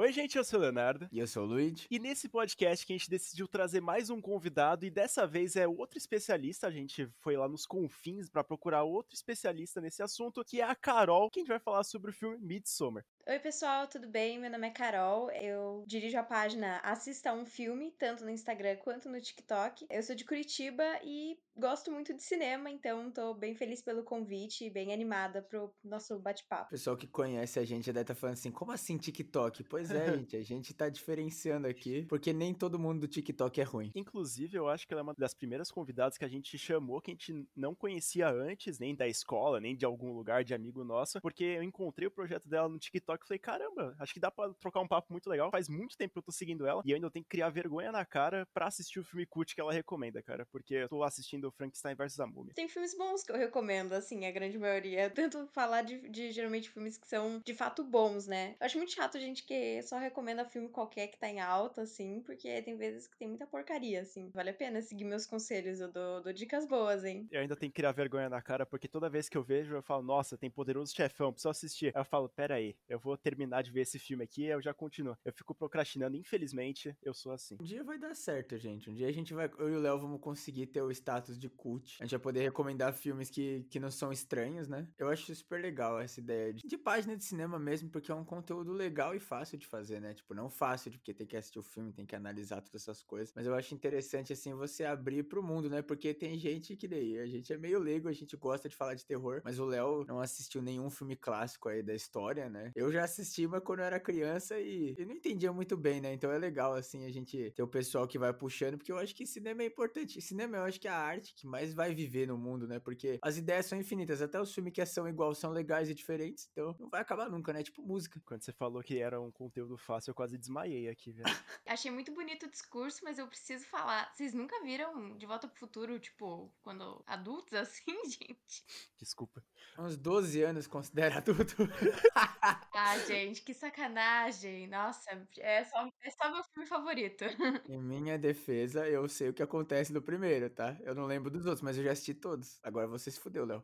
Oi, gente, eu sou o Leonardo. E eu sou o Luigi. E nesse podcast que a gente decidiu trazer mais um convidado, e dessa vez é outro especialista. A gente foi lá nos confins para procurar outro especialista nesse assunto, que é a Carol, que a gente vai falar sobre o filme Midsommar. Oi, pessoal, tudo bem? Meu nome é Carol. Eu dirijo a página Assista um Filme, tanto no Instagram quanto no TikTok. Eu sou de Curitiba e gosto muito de cinema, então tô bem feliz pelo convite e bem animada pro nosso bate-papo. Pessoal que conhece a gente já deve estar tá falando assim: como assim TikTok? Pois é, gente, a gente tá diferenciando aqui, porque nem todo mundo do TikTok é ruim. Inclusive, eu acho que ela é uma das primeiras convidadas que a gente chamou, que a gente não conhecia antes, nem da escola, nem de algum lugar de amigo nosso, porque eu encontrei o projeto dela no TikTok e falei: caramba, acho que dá pra trocar um papo muito legal. Faz muito tempo que eu tô seguindo ela e eu ainda tenho que criar vergonha na cara pra assistir o filme cult que ela recomenda, cara, porque eu tô assistindo Frankenstein vs. a Múmia. Tem filmes bons que eu recomendo, assim, a grande maioria. Eu tento falar de, de, geralmente filmes que são de fato bons, né? Eu acho muito chato a gente que só recomenda filme qualquer que tá em alta, assim, porque tem vezes que tem muita porcaria, assim. Vale a pena seguir meus conselhos, eu dou, dou dicas boas, hein? Eu ainda tenho que criar vergonha na cara, porque toda vez que eu vejo, eu falo, nossa, tem poderoso chefão, preciso assistir. Aí eu falo, pera aí, eu vou terminar de ver esse filme aqui, eu já continuo. Eu fico procrastinando, infelizmente, eu sou assim. Um dia vai dar certo, gente. Um dia a gente vai, eu e o Léo vamos conseguir ter o status de cult a gente vai poder recomendar filmes que, que não são estranhos, né? Eu acho super legal essa ideia de, de página de cinema mesmo, porque é um conteúdo legal e fácil de fazer, né? Tipo, não fácil, porque tem que assistir o filme, tem que analisar todas essas coisas. Mas eu acho interessante, assim, você abrir pro mundo, né? Porque tem gente que daí, a gente é meio leigo, a gente gosta de falar de terror, mas o Léo não assistiu nenhum filme clássico aí da história, né? Eu já assisti, mas quando eu era criança e, e não entendia muito bem, né? Então é legal, assim, a gente ter o pessoal que vai puxando, porque eu acho que cinema é importante. Cinema eu acho que é a arte que mais vai viver no mundo, né? Porque as ideias são infinitas. Até os filmes que são igual são legais e diferentes. Então não vai acabar nunca, né? Tipo música. Quando você falou que era um conteúdo fácil, eu quase desmaiei aqui, velho. Achei muito bonito o discurso, mas eu preciso falar. Vocês nunca viram De Volta pro Futuro, tipo, quando adultos assim, gente? Desculpa. Uns 12 anos considera adulto. ah, gente, que sacanagem. Nossa, é só, é só meu filme favorito. em minha defesa, eu sei o que acontece no primeiro, tá? Eu não lembro dos outros, mas eu já assisti todos. Agora você se fudeu, Léo.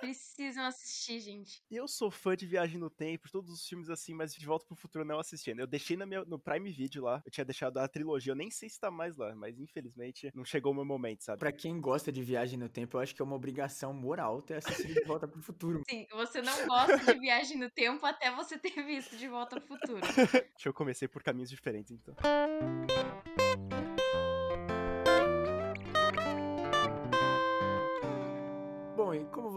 Precisam assistir, gente. Eu sou fã de Viagem no Tempo, todos os filmes assim, mas De Volta pro Futuro não assistindo. Eu deixei no, meu, no Prime Video lá, eu tinha deixado a trilogia, eu nem sei se tá mais lá, mas infelizmente não chegou o meu momento, sabe? Pra quem gosta de Viagem no Tempo, eu acho que é uma obrigação moral ter assistido De Volta pro Futuro. Sim, você não gosta de Viagem no Tempo até você ter visto De Volta pro Futuro. Deixa eu comecei por caminhos diferentes, então.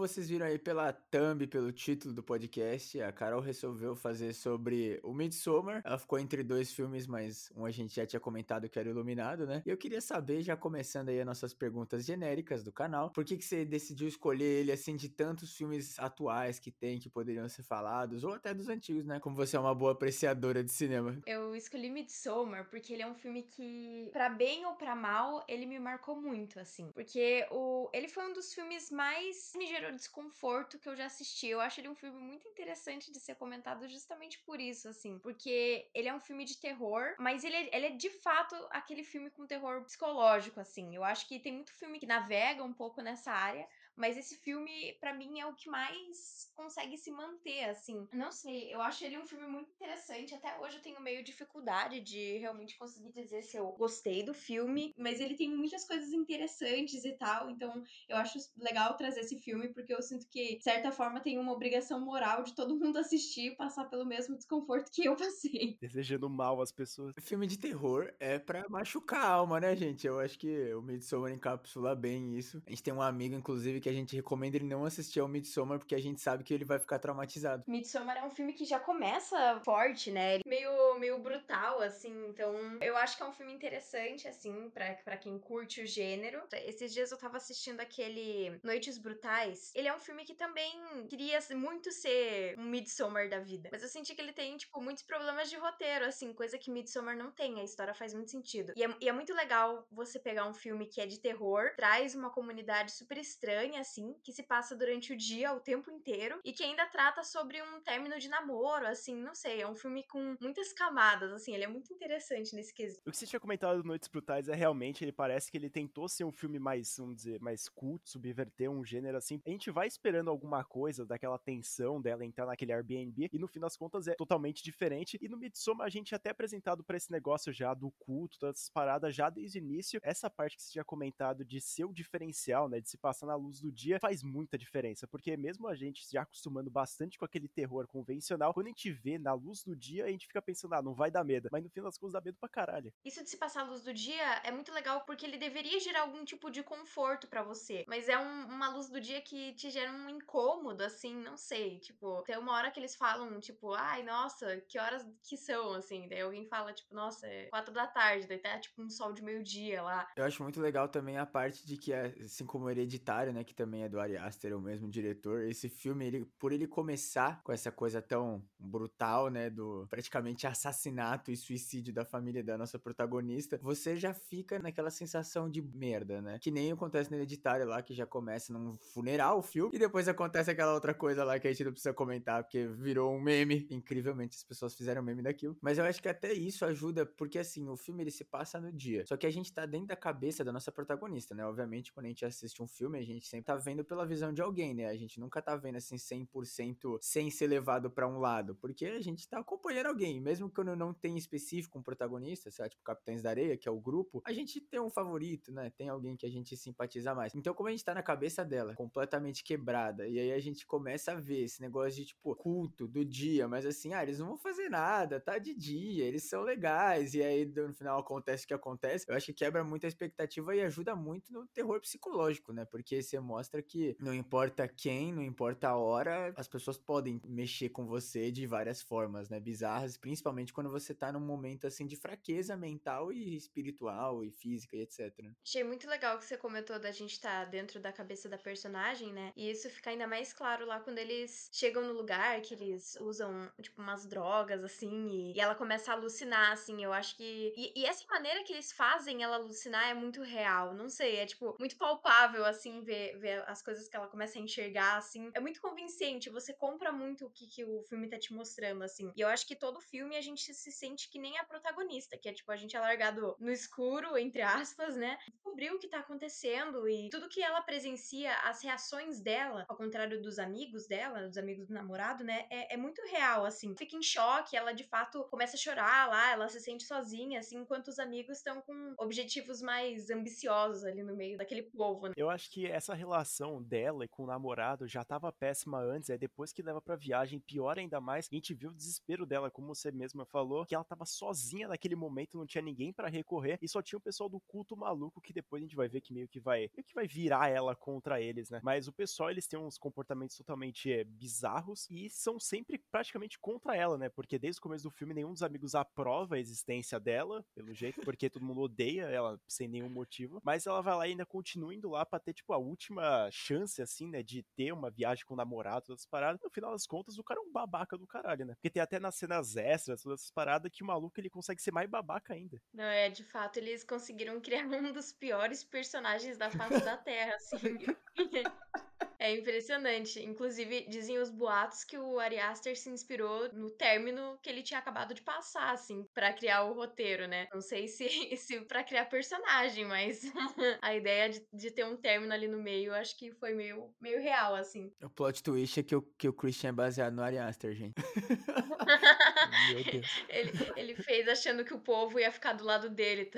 Vocês viram aí pela thumb, pelo título do podcast, a Carol resolveu fazer sobre o Midsommar. Ela ficou entre dois filmes, mas um a gente já tinha comentado que era Iluminado, né? E eu queria saber, já começando aí as nossas perguntas genéricas do canal, por que, que você decidiu escolher ele, assim, de tantos filmes atuais que tem, que poderiam ser falados, ou até dos antigos, né? Como você é uma boa apreciadora de cinema. Eu escolhi Midsommar porque ele é um filme que, para bem ou para mal, ele me marcou muito, assim. Porque o... ele foi um dos filmes mais me gerou desconforto que eu já assisti. Eu acho ele um filme muito interessante de ser comentado justamente por isso, assim. Porque ele é um filme de terror, mas ele é, ele é de fato aquele filme com terror psicológico, assim. Eu acho que tem muito filme que navega um pouco nessa área, mas esse filme, para mim, é o que mais consegue se manter, assim. Não sei, eu acho ele um filme muito interessante. Até hoje eu tenho meio dificuldade de realmente conseguir dizer se eu gostei do filme, mas ele tem muitas coisas interessantes e tal. Então eu acho legal trazer esse filme, porque eu sinto que, de certa forma, tem uma obrigação moral de todo mundo assistir e passar pelo mesmo desconforto que eu passei. Desejando mal às pessoas. Filme de terror é pra machucar a alma, né, gente? Eu acho que o Midsommar encapsula bem isso. A gente tem um amigo, inclusive, que a gente recomenda ele não assistir ao Midsommar, porque a gente sabe que ele vai ficar traumatizado. Midsommar é um filme que já começa forte, né? Meio, meio brutal, assim. Então, eu acho que é um filme interessante, assim, para quem curte o gênero. Esses dias eu tava assistindo aquele Noites Brutais. Ele é um filme que também queria muito ser um Midsommar da vida. Mas eu senti que ele tem, tipo, muitos problemas de roteiro, assim, coisa que Midsommar não tem. A história faz muito sentido. E é, e é muito legal você pegar um filme que é de terror, traz uma comunidade super estranha assim, que se passa durante o dia, o tempo inteiro, e que ainda trata sobre um término de namoro, assim, não sei, é um filme com muitas camadas, assim, ele é muito interessante nesse quesito. O que você tinha comentado do Noites Brutais é realmente, ele parece que ele tentou ser um filme mais, vamos dizer, mais cult, subverter um gênero assim. A gente vai esperando alguma coisa daquela tensão dela entrar naquele Airbnb, e no fim das contas é totalmente diferente. E no Midsommar a gente é até apresentado para esse negócio já do culto, todas essas paradas já desde o início. Essa parte que você tinha comentado de ser o diferencial, né, de se passar na luz do dia, faz muita diferença, porque mesmo a gente já acostumando bastante com aquele terror convencional, quando a gente vê na luz do dia, a gente fica pensando, ah, não vai dar medo, mas no fim das contas dá medo pra caralho. Isso de se passar a luz do dia é muito legal porque ele deveria gerar algum tipo de conforto para você, mas é um, uma luz do dia que te gera um incômodo, assim, não sei, tipo, tem uma hora que eles falam, tipo, ai, nossa, que horas que são, assim, daí alguém fala, tipo, nossa, é quatro da tarde, daí tá, tipo, um sol de meio-dia lá. Eu acho muito legal também a parte de que, é, assim como Hereditário, né, que também é do Ari Aster, o mesmo diretor, esse filme, ele, por ele começar com essa coisa tão brutal, né, do praticamente assassinato e suicídio da família da nossa protagonista, você já fica naquela sensação de merda, né, que nem acontece no Hereditário lá, que já começa num funeral o filme, e depois acontece aquela outra coisa lá que a gente não precisa comentar, porque virou um meme, incrivelmente as pessoas fizeram meme daquilo, mas eu acho que até isso ajuda, porque assim, o filme ele se passa no dia, só que a gente tá dentro da cabeça da nossa protagonista, né, obviamente quando a gente assiste um filme, a gente sempre tá vendo pela visão de alguém, né, a gente nunca tá vendo assim 100% sem ser levado para um lado, porque a gente tá acompanhando alguém, mesmo quando não tem específico um protagonista, sei lá, tipo Capitães da Areia, que é o grupo, a gente tem um favorito, né, tem alguém que a gente simpatiza mais. Então, como a gente tá na cabeça dela, completamente quebrada, e aí a gente começa a ver esse negócio de, tipo, culto do dia, mas assim, ah, eles não vão fazer nada, tá de dia, eles são legais, e aí no final acontece o que acontece, eu acho que quebra muito a expectativa e ajuda muito no terror psicológico, né, porque você mostra que não importa quem, não importa a hora, as pessoas podem mexer com você de várias formas, né, bizarras, principalmente quando você tá num momento, assim, de fraqueza mental e espiritual e física e etc. Achei muito legal que você comentou da gente estar tá dentro da cabeça da personagem, né? E isso fica ainda mais claro lá quando eles chegam no lugar, que eles usam, tipo, umas drogas, assim, e, e ela começa a alucinar, assim. Eu acho que. E, e, essa maneira que eles fazem ela alucinar é muito real. Não sei, é, tipo, muito palpável, assim, ver, ver as coisas que ela começa a enxergar, assim. É muito convincente. Você compra muito o que, que o filme tá te mostrando, assim. E eu acho que todo filme a gente se sente que nem a protagonista, que é, tipo, a gente é largado no escuro, entre aspas, né? Descobrir o que tá acontecendo e tudo que ela presencia, as reações dela, ao contrário dos amigos dela, dos amigos do namorado, né? É, é muito real, assim. Fica em choque, ela de fato começa a chorar lá, ela se sente sozinha, assim, enquanto os amigos estão com objetivos mais ambiciosos ali no meio daquele povo, né? Eu acho que essa relação dela e com o namorado já tava péssima antes, é depois que leva pra viagem, pior ainda mais. A gente viu o desespero dela, como você mesma falou, que ela tava sozinha naquele momento, não tinha ninguém para recorrer e só tinha o pessoal do culto maluco que depois a gente vai ver que meio que vai, meio que vai virar ela contra eles, né? Mas o pessoal eles têm uns comportamentos totalmente é, bizarros e são sempre praticamente contra ela, né? Porque desde o começo do filme nenhum dos amigos aprova a existência dela, pelo jeito, porque todo mundo odeia ela sem nenhum motivo. Mas ela vai lá e ainda continua indo lá pra ter, tipo, a última chance, assim, né? De ter uma viagem com o namorado, todas as paradas. No final das contas, o cara é um babaca do caralho, né? Porque tem até nas cenas extras, todas essas paradas, que o maluco ele consegue ser mais babaca ainda. Não, é, de fato, eles conseguiram criar um dos piores personagens da face da Terra, assim. É impressionante. Inclusive, dizem os boatos que o Ari Aster se inspirou no término que ele tinha acabado de passar, assim, para criar o roteiro, né? Não sei se, se para criar personagem, mas a ideia de, de, ter um término ali no meio, acho que foi meio, meio real, assim. O plot twist é que o, que o Christian é baseado no Ari Aster, gente. Meu Deus. Ele, ele fez achando que o povo ia ficar do lado dele,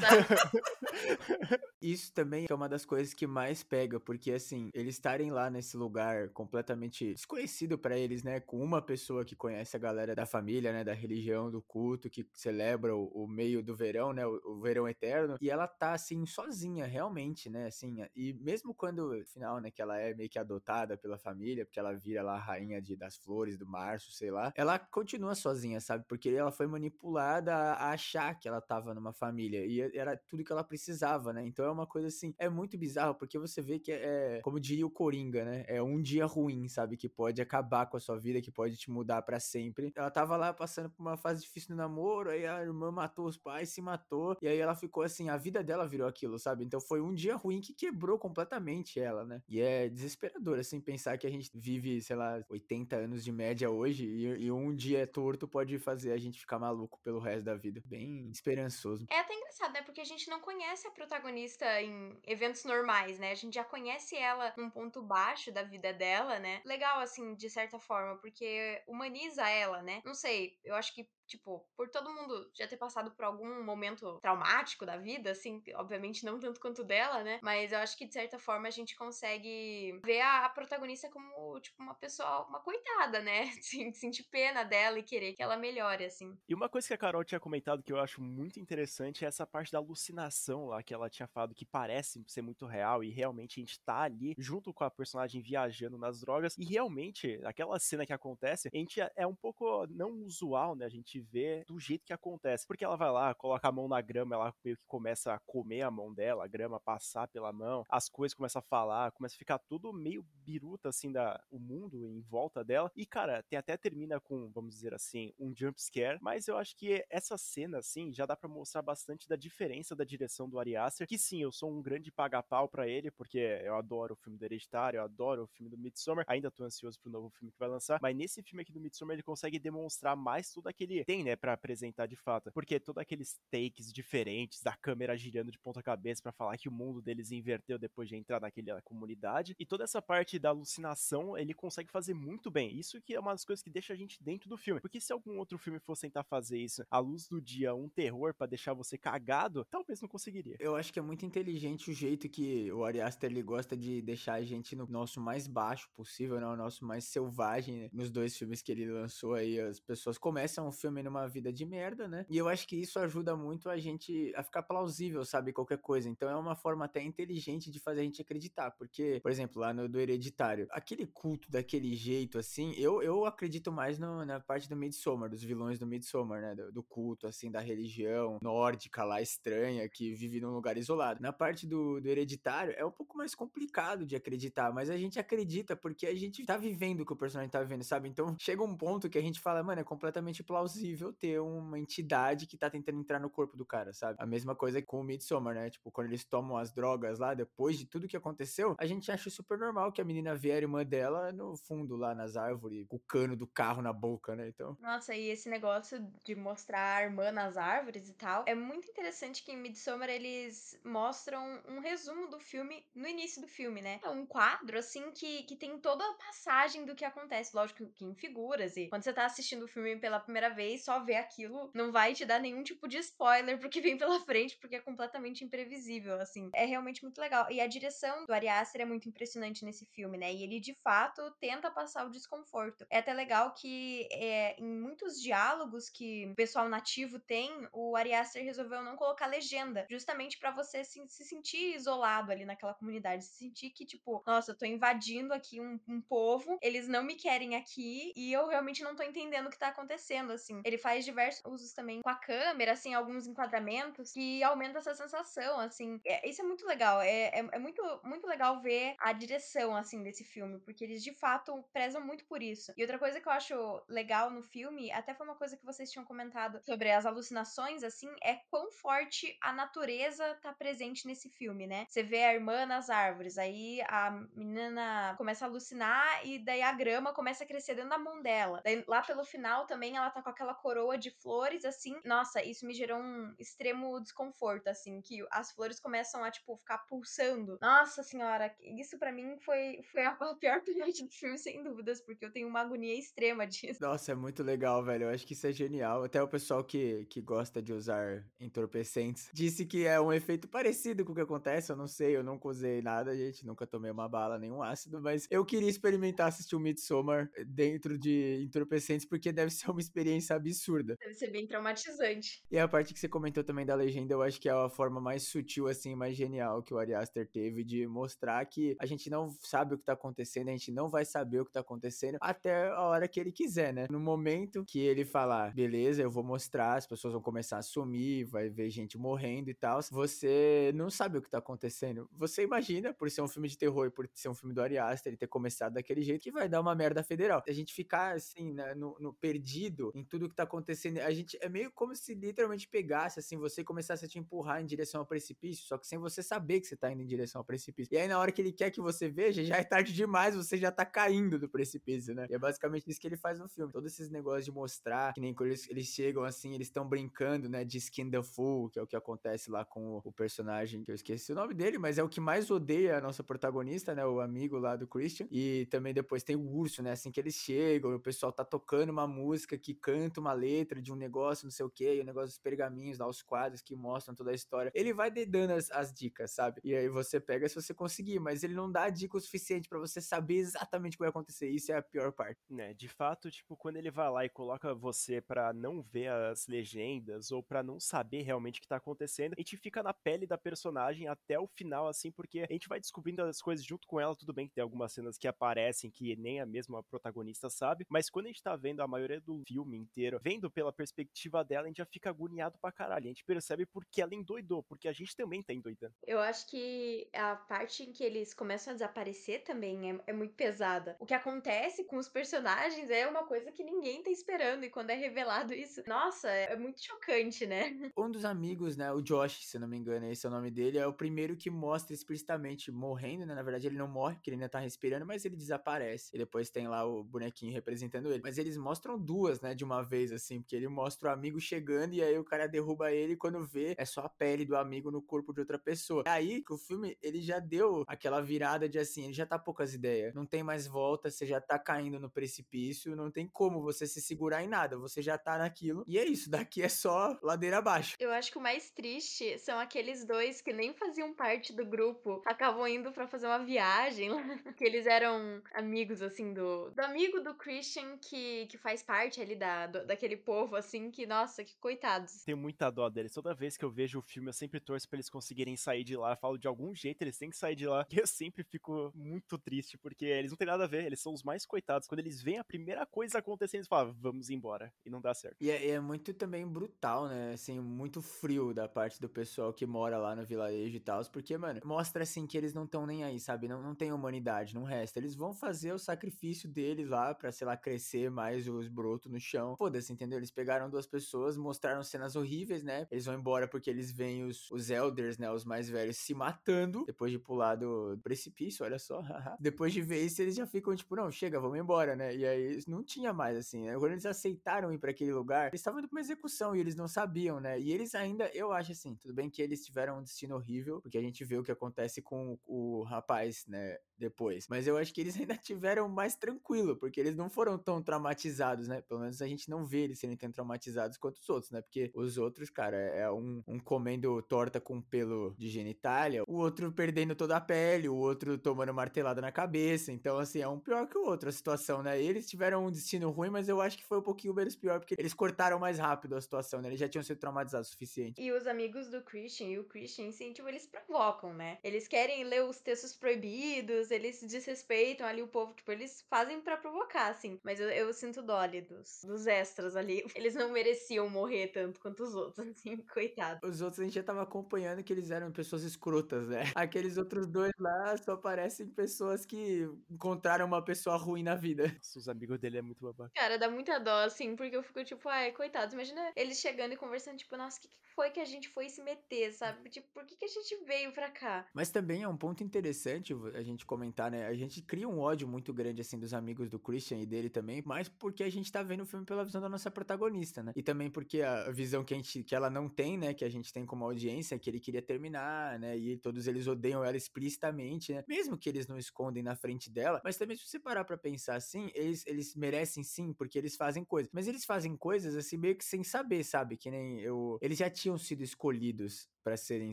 sabe? Isso também é uma das coisas que mais pega, porque assim, eles estarem lá nesse lugar completamente desconhecido para eles, né? Com uma pessoa que conhece a galera da família, né? Da religião, do culto, que celebra o, o meio do verão, né? O, o, verão eterno. E ela tá, assim, sozinha, realmente, né? Assim, e mesmo quando, afinal, né? Que ela é meio que adotada pela família, porque ela vira lá a rainha de, das flores do março, sei lá. Ela continua sozinha, sabe? Porque ela foi manipulada a, a achar que ela tava numa família. E era tudo que ela precisava, né? Então é uma coisa assim, é muito bizarro, porque você vê que é, como diria o Coringa, coringa, né? É um dia ruim, sabe? Que pode acabar com a sua vida, que pode te mudar para sempre. Ela tava lá passando por uma fase difícil no namoro, aí a irmã matou os pais, se matou, e aí ela ficou assim, a vida dela virou aquilo, sabe? Então foi um dia ruim que quebrou completamente ela, né? E é desesperador, assim, pensar que a gente vive, sei lá, 80 anos de média hoje e, e um dia torto pode fazer a gente ficar maluco pelo resto da vida. Bem esperançoso. É até engraçado, né? Porque a gente não conhece a protagonista em eventos normais, né? A gente já conhece ela num ponto baixo da vida dela, né? Legal, assim, de certa forma, porque humaniza ela, né? Não sei, eu acho que tipo, por todo mundo já ter passado por algum momento traumático da vida, assim, obviamente não tanto quanto dela, né? Mas eu acho que de certa forma a gente consegue ver a, protagonista como, tipo, uma pessoa, uma coitada, né? Sentir pena dela e querer que ela melhore, assim. E uma coisa que a Carol tinha comentado que eu acho muito interessante é essa parte da alucinação lá, que ela tinha falado que parece ser muito real e realmente a gente tá ali junto com a personagem viajando nas drogas e realmente aquela cena que acontece, a gente é um pouco não usual, né? A gente gente vê do jeito que acontece. Porque ela vai lá, coloca a mão na grama, ela meio que começa a comer a mão dela, a grama passar pela mão, as coisas começam a falar, começa a ficar tudo meio biruta, assim, da, o mundo em volta dela. E, cara, tem, até termina com, vamos dizer assim, um jump scare, mas eu acho que essa cena, assim, já dá para mostrar bastante da diferença da direção do Ari Aster, que sim, eu sou um grande paga-pau para ele, porque eu adoro o filme do Hereditário, eu adoro o filme do Midsommar, ainda tô ansioso pro novo filme que vai lançar, mas nesse filme aqui do Midsommar ele consegue demonstrar mais tudo aquele tem, né, para apresentar de fato. Porque todos aqueles takes diferentes, da câmera girando de ponta cabeça para falar que o mundo deles inverteu depois de entrar naquela comunidade, e toda essa parte da alucinação, ele consegue fazer muito bem. Isso que é uma das coisas que deixa a gente dentro do filme. Porque se algum outro filme fosse tentar fazer isso à luz do dia, um terror para deixar você cagado, talvez não conseguiria. Eu acho que é muito inteligente o jeito que o Ari Aster ele gosta de deixar a gente no nosso mais baixo possível, né? O nosso mais selvagem, né? Nos dois filmes que ele lançou aí, as pessoas começam o filme numa vida de merda, né? E eu acho que isso ajuda muito a gente a ficar plausível, sabe? Qualquer coisa. Então é uma forma até inteligente de fazer a gente acreditar. Porque, por exemplo, lá no do Hereditário, aquele culto daquele jeito, assim, eu, eu acredito mais no, na parte do Midsommar, dos vilões do Midsommar, né? Do, do, culto, assim, da religião nórdica lá, estranha, que vive num lugar isolado. Na parte do, do Hereditário, é um pouco mais complicado de acreditar, mas a gente acredita porque a gente tá vivendo o que o personagem tá vivendo, sabe? Então chega um ponto que a gente fala, mano, é completamente plausível ter uma entidade que tá tentando entrar no corpo do cara, sabe? A mesma coisa com o Midsommar, né? Tipo, quando eles tomam as drogas lá, depois de tudo que aconteceu, a gente acha super normal que a menina vê a irmã dela no fundo lá nas árvores, com o cano do carro na boca, né? Então. Nossa, e esse negócio de mostrar a irmã nas árvores e tal, é muito interessante que em Midsommar eles mostram um resumo do filme no início do filme, né? É um quadro, assim, que, que tem toda a passagem do que acontece. Lógico que em figuras, e quando você tá assistindo o filme pela primeira vez, só aquilo aquilo não vai te dar nenhum tipo de spoiler pro que vem pela frente, porque é completamente imprevisível, assim. É realmente muito legal. E a direção do Ari Aster é muito impressionante nesse filme, né? E ele, de fato, tenta passar o desconforto. É até legal que é, em muitos diálogos que o pessoal nativo tem, o Ari Aster resolveu não colocar legenda, justamente para você se, se, sentir isolado ali naquela comunidade, se sentir que, tipo, nossa, eu tô invadindo aqui um, um povo, eles não me querem aqui e eu realmente não tô entendendo o que tá acontecendo, assim. Ele faz diversos diversos usos também com a câmera, assim, alguns enquadramentos que aumenta essa sensação, assim. É, isso é muito legal. É, é, é, muito, muito legal ver a direção, assim, desse filme, porque eles de fato prezam muito por isso. E outra coisa que eu acho legal no filme, até foi uma coisa que vocês tinham comentado sobre as alucinações, assim, é quão forte a natureza tá presente nesse filme, né? Você vê a irmã nas árvores, aí a menina começa a alucinar e daí a grama começa a crescer dentro da mão dela. Daí, lá pelo final também ela tá com aquela coroa de flores, assim, nossa, isso me gerou um extremo desconforto, assim, que as flores começam a, tipo, ficar pulsando. Nossa senhora, isso para mim foi, foi a pior parte do filme, sem dúvidas, porque eu tenho uma agonia extrema disso. Nossa, é muito legal, velho. Eu acho que isso é genial. Até o pessoal que, que gosta de usar entorpecentes disse que é um efeito parecido com o que acontece. Eu não sei, eu nunca usei nada, gente. Nunca tomei uma bala, nenhum ácido, mas eu queria experimentar assistir o Midsommar dentro de entorpecentes, porque deve ser uma experiência absurda. Deve ser bem traumatizante. E a parte que você comentou também da legenda, eu acho que é a forma mais sutil, assim, mais genial que o Ari Aster teve de mostrar que a gente não sabe o que tá acontecendo, a gente não vai saber o que tá acontecendo até a hora que ele quiser, né? No momento que ele falar, beleza, eu vou mostrar, as pessoas vão começar a sumir, vai ver gente morrendo e tal, você não sabe o que tá acontecendo. Você imagina, por ser um filme de terror e por ser um filme do Ari Aster, ele ter começado daquele jeito, que vai dar uma merda federal. A gente ficar, assim, né, no, no perdido em tudo que tá acontecendo, a gente é meio como se literalmente pegasse, assim, você começasse a te empurrar em direção ao precipício, só que sem você saber que você tá indo em direção ao precipício. E aí, na hora que ele quer que você veja, já é tarde demais, você já tá caindo do precipício, né? E é basicamente isso que ele faz no filme. Todos esses negócios de mostrar, que nem quando eles, eles chegam assim, eles estão brincando, né, de skin the fool, que é o que acontece lá com o, o, personagem, que eu esqueci o nome dele, mas é o que mais odeia a nossa protagonista, né, o amigo lá do Christian. E também depois tem o urso, né, assim que eles chegam, o pessoal tá tocando uma música que canta uma letra de um negócio, não sei o que, o negócio dos pergaminhos lá, os quadros que mostram toda a história. Ele vai dando as, as dicas, sabe? E aí você pega se você conseguir, mas ele não dá dica o suficiente para você saber exatamente o que vai acontecer. Isso é a pior parte. Né, de fato, tipo, quando ele vai lá e coloca você para não ver as legendas ou para não saber realmente o que tá acontecendo, a gente fica na pele da personagem até o final, assim, porque a gente vai descobrindo as coisas junto com ela. Tudo bem que tem algumas cenas que aparecem que nem a mesma protagonista sabe, mas quando a gente tá vendo a maioria do filme inteiro, vendo pela perspectiva dela, a gente já fica agoniado pra caralho. A gente percebe porque ela endoidou, porque a gente também tá endoidando. Eu acho que a parte em que eles começam a desaparecer também é, é muito pesada. O que acontece com os personagens é uma coisa que ninguém tá esperando, e quando é revelado isso, nossa, é muito chocante, né? Um dos amigos, né, o Josh, se não me engano, esse é o nome dele, é o primeiro que mostra explicitamente morrendo, né? Na verdade, ele não morre, porque ele ainda tá respirando, mas ele desaparece. E depois tem lá o bonequinho representando ele. Mas eles mostram duas, né, de uma vez, assim, porque ele mostra o amigo chegando e aí o cara derruba ele e quando vê, é só a pele do amigo no corpo de outra pessoa. É aí que o filme, ele já deu aquela virada de assim, ele já tá poucas ideias. Não tem mais volta, você já tá caindo no precipício, não tem como você se segurar em nada, você já tá naquilo. E é isso, daqui é só ladeira abaixo. Eu acho que o mais triste são aqueles dois que nem faziam parte do grupo, acabam indo para fazer uma viagem, que eles eram amigos, assim, do, do amigo do Christian que, que faz parte ali da, do, daquele povo, assim, que, nossa, que coitados. Tenho muita dó deles. Toda vez que eu vejo o filme, eu sempre torço pra eles conseguirem sair de lá. Eu falo de algum jeito, eles têm que sair de lá. E eu sempre fico muito triste, porque eles não têm nada a ver, eles são os mais coitados. Quando eles veem a primeira coisa acontecendo, eles falam, vamos embora. E não dá certo. E é, é muito também brutal, né? Assim, muito frio da parte do pessoal que mora lá no vilarejo e tal. Porque, mano, mostra assim que eles não estão nem aí, sabe? Não, não tem humanidade, não resta. Eles vão fazer o sacrifício deles lá pra, sei lá, crescer mais os brotos no chão. Foda-se, entendeu? Eles pegaram duas pessoas, mostraram cenas horríveis, né? Eles vão embora porque eles veem os, os elders, né? Os mais velhos se matando depois de pular do precipício, olha só. depois de ver isso, eles já ficam tipo, não, chega, vamos embora, né? E aí não tinha mais assim, né? Quando eles aceitaram ir para aquele lugar, eles estavam indo pra uma execução e eles não sabiam, né? E eles ainda, eu acho assim, tudo bem que eles tiveram um destino horrível, porque a gente vê o que acontece com o, o rapaz, né? Depois. Mas eu acho que eles ainda tiveram mais tranquilo, porque eles não foram tão traumatizados, né? Pelo menos a gente não vê eles serem tão traumatizados quanto os outros, né? Porque os outros, cara, é um, um comendo torta com pelo de genitália, o outro perdendo toda a pele, o outro tomando martelada na cabeça. Então, assim, é um pior que o outro a situação, né? Eles tiveram um destino ruim, mas eu acho que foi um pouquinho menos pior, porque eles cortaram mais rápido a situação, né? Eles já tinham sido traumatizados o suficiente. E os amigos do Christian e o Christian, sim, tipo, eles provocam, né? Eles querem ler os textos proibidos, eles desrespeitam ali o povo, tipo, eles fazem para provocar, assim. Mas eu, eu sinto dó ali dos, dos extras ali. Eles não mereciam morrer tanto quanto os outros, assim, coitado. Os outros a gente já tava acompanhando que eles eram pessoas escrotas, né? Aqueles outros dois lá só parecem pessoas que encontraram uma pessoa ruim na vida. Nossa, os amigos dele é muito babaca. Cara, dá muita dó, assim, porque eu fico tipo, ai, coitados. Imagina eles chegando e conversando, tipo, nossa, o que, que foi que a gente foi se meter, sabe? Tipo, por que, que a gente veio pra cá? Mas também é um ponto interessante a gente comentar, né? A gente cria um ódio muito grande, assim, dos amigos do Christian e dele também, mas porque a gente tá vendo o filme pela visão da nossa protagonista, né? E também porque a visão que a gente, que ela não tem, né? Que a gente tem como audiência, que ele queria terminar, né? E todos eles odeiam ela explicitamente, né? Mesmo que eles não escondem na frente dela, mas também se você parar pra pensar assim, eles, eles merecem sim, porque eles fazem coisas. Mas eles fazem coisas assim meio que sem saber, sabe? Que nem eu. Eles já tinham sido escolhidos para serem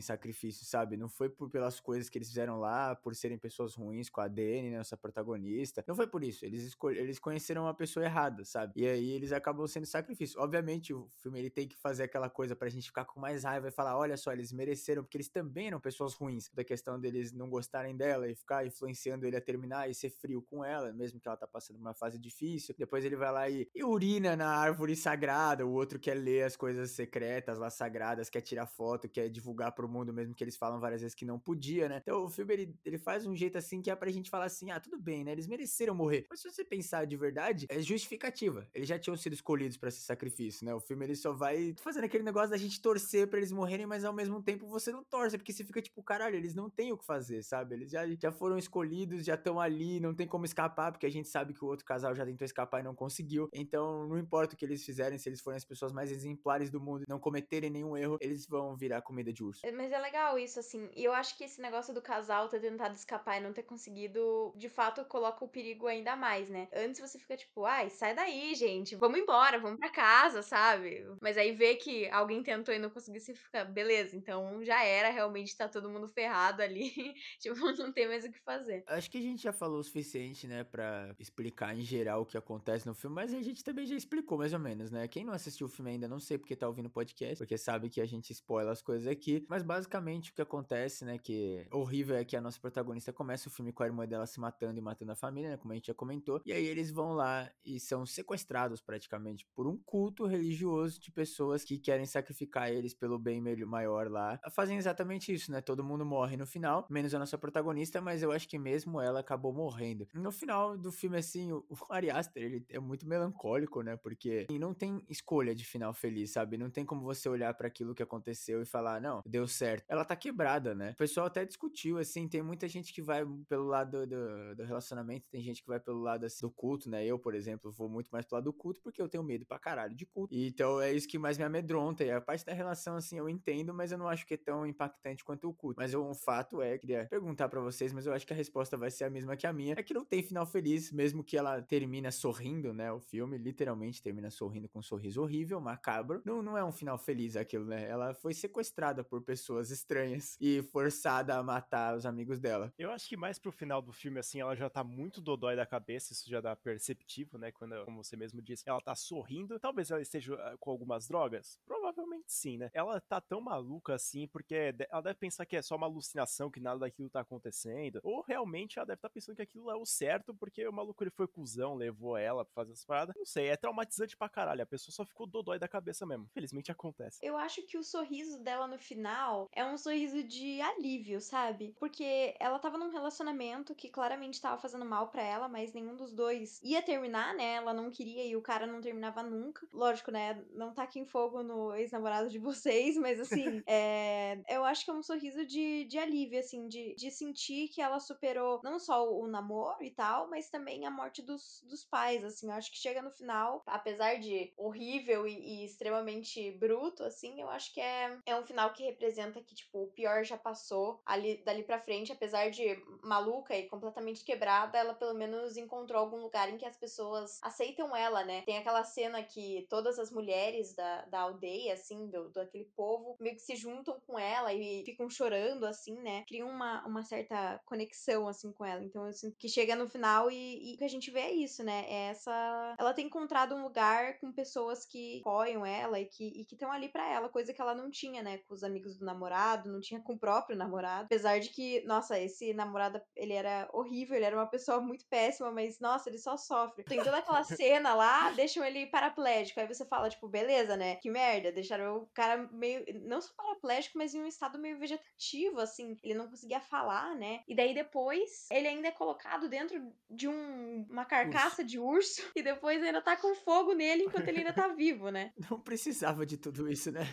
sacrifícios, sabe? Não foi por pelas coisas que eles fizeram lá, por serem pessoas ruins com a Dani, né, nossa protagonista. Não foi por isso. Eles escolheram, eles conheceram uma pessoa errada, sabe? E aí eles acabam sendo sacrifícios. Obviamente, o filme ele tem que fazer aquela coisa pra gente ficar com mais raiva e falar, olha só, eles mereceram, porque eles também eram pessoas ruins. Da questão deles não gostarem dela e ficar influenciando ele a terminar e ser frio com ela, mesmo que ela tá passando uma fase difícil. Depois ele vai lá e, e urina na árvore sagrada, o outro quer ler as coisas secretas lá sagradas, quer tirar foto, quer divulgar pro mundo, mesmo que eles falam várias vezes que não podia, né? Então o filme ele, ele faz um jeito assim que é pra gente falar assim: ah, tudo bem, né? Eles mereceram morrer. Mas se você pensar de verdade, é justificativa. Eles já tinham sido escolhidos para esse sacrifício, né? O filme ele só vai fazendo aquele negócio da gente torcer para eles morrerem, mas ao mesmo tempo você não torce, porque você fica tipo, caralho, eles não têm o que fazer, sabe? Eles já, já foram escolhidos, já estão ali, não tem como escapar, porque a gente sabe que o outro casal já tentou escapar e não conseguiu. Então, não importa o que eles fizerem, se eles forem as pessoas mais exemplares do mundo e não cometerem nenhum erro, eles vão virar comida de urso. Mas é legal isso, assim. E eu acho que esse negócio do casal ter tentado escapar e não ter conseguido, de fato, coloca o perigo ainda mais, né? Antes você fica tipo, ai, sai daí, gente, vamos embora, vamos pra casa, sabe? Mas aí vê que alguém tentou e não conseguiu, você fica, beleza, então já era, realmente tá todo mundo ferrado ali. tipo, não tem mais o que fazer. Acho que a gente já falou o suficiente, né, pra explicar em geral o que acontece no filme, mas a gente também já explicou mais ou menos, né? Quem não assistiu o filme ainda, não sei porque tá ouvindo o podcast, porque sabe que a gente spoila as coisas aqui, mas basicamente o que acontece, né, que horrível é que a nossa protagonista começa o filme com a irmã dela se matando e matando a família, né, como a gente já comentou, e aí eles vão lá e são sequestrados praticamente por um culto religioso de pessoas que querem sacrificar eles pelo bem maior lá. Fazem exatamente isso, né? Todo mundo morre no final, menos a nossa protagonista, mas eu acho que mesmo ela acabou morrendo. No final do filme, assim, o Ari Aster, ele é muito melancólico, né? Porque não tem escolha de final feliz, sabe? Não tem como você olhar para aquilo que aconteceu e falar, não, deu certo. Ela tá quebrada, né? O pessoal até discutiu, assim, tem muita gente que vai pelo lado do, do relacionamento, tem gente que vai pelo lado assim, do culto, né? Eu, por exemplo, vou muito mais pelo lado do culto porque eu tenho medo pra caralho de culto. E, então é isso que mais me amedronta. E a parte da relação, assim, eu entendo, mas eu não acho que é tão impactante quanto o culto. Mas um fato é, queria perguntar para vocês, mas eu acho que a resposta vai ser a mesma que a minha. É que não tem final feliz, mesmo que ela termina sorrindo, né? O filme literalmente termina sorrindo com um sorriso horrível, macabro. Não, não é um final feliz aquilo, né? Ela foi sequestrada por pessoas estranhas e forçada a matar os amigos dela. Eu acho que mais pro final do filme, assim, ela já tá muito dodói da cabeça, isso já dá perceptivo, né? Quando, como você mesmo disse, ela tá sorrindo. Talvez ela esteja ah, com algumas drogas? Provavelmente sim, né? Ela tá tão maluca assim, porque ela deve pensar que é só uma alucinação, que nada daquilo tá acontecendo. Ou realmente ela deve estar tá pensando que aquilo é o certo, porque o maluco ele foi cuzão, levou ela pra fazer as paradas. Não sei, é traumatizante pra caralho. A pessoa só ficou dodói da cabeça mesmo. Felizmente acontece. Eu acho que o sorriso dela no final é um sorriso de alívio, sabe? Porque ela tava num relacionamento que claramente tava fazendo mal para ela, mas nenhum dos dois ia terminar, né? Ela não queria e o cara não terminava nunca. Lógico, né? Não tá aqui em fogo no ex-namorado de vocês, mas assim, é... eu acho que é um sorriso de, de alívio, assim, de, de sentir que ela superou não só o namoro e tal, mas também a morte dos, dos pais, assim. Eu acho que chega no final, apesar de horrível e, e extremamente bruto, assim, eu acho que é, é um final que representa que, tipo, o pior já passou ali dali pra frente, apesar de maluca e completamente quebrada, ela pelo menos encontrou algum lugar em que as pessoas aceitam ela, né? Tem aquela cena que todas as mulheres da, da aldeia, assim, do, do aquele povo, meio que se juntam com ela e ficam chorando, assim, né? Criam uma, uma certa conexão, assim, com ela. Então, assim, que chega no final e, e o que a gente vê é isso, né? É essa. Ela tem encontrado um lugar com pessoas que apoiam ela e que estão ali para ela, coisa que ela não tinha, né? Com os amigos do namorado, não tinha com o próprio namorado. Apesar de que, nossa, esse namorado, ele era horrível, ele era uma pessoa muito péssima, mas, nossa, ele só sofre. Tem toda aquela cena lá, deixam ele paraplégico. Aí você fala, tipo, beleza, né? Que merda, deixaram o cara meio. Não só paraplégico, mas em um estado meio vegetativo, assim. Ele não conseguia falar, né? E daí depois, ele ainda é colocado dentro de um, uma carcaça urso. de urso. E depois ainda tá com fogo nele enquanto ele ainda tá vivo, né? Não precisava de tudo isso, né?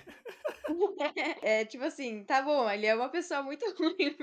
é, tipo assim, tá bom, ele é uma pessoa muito ruim,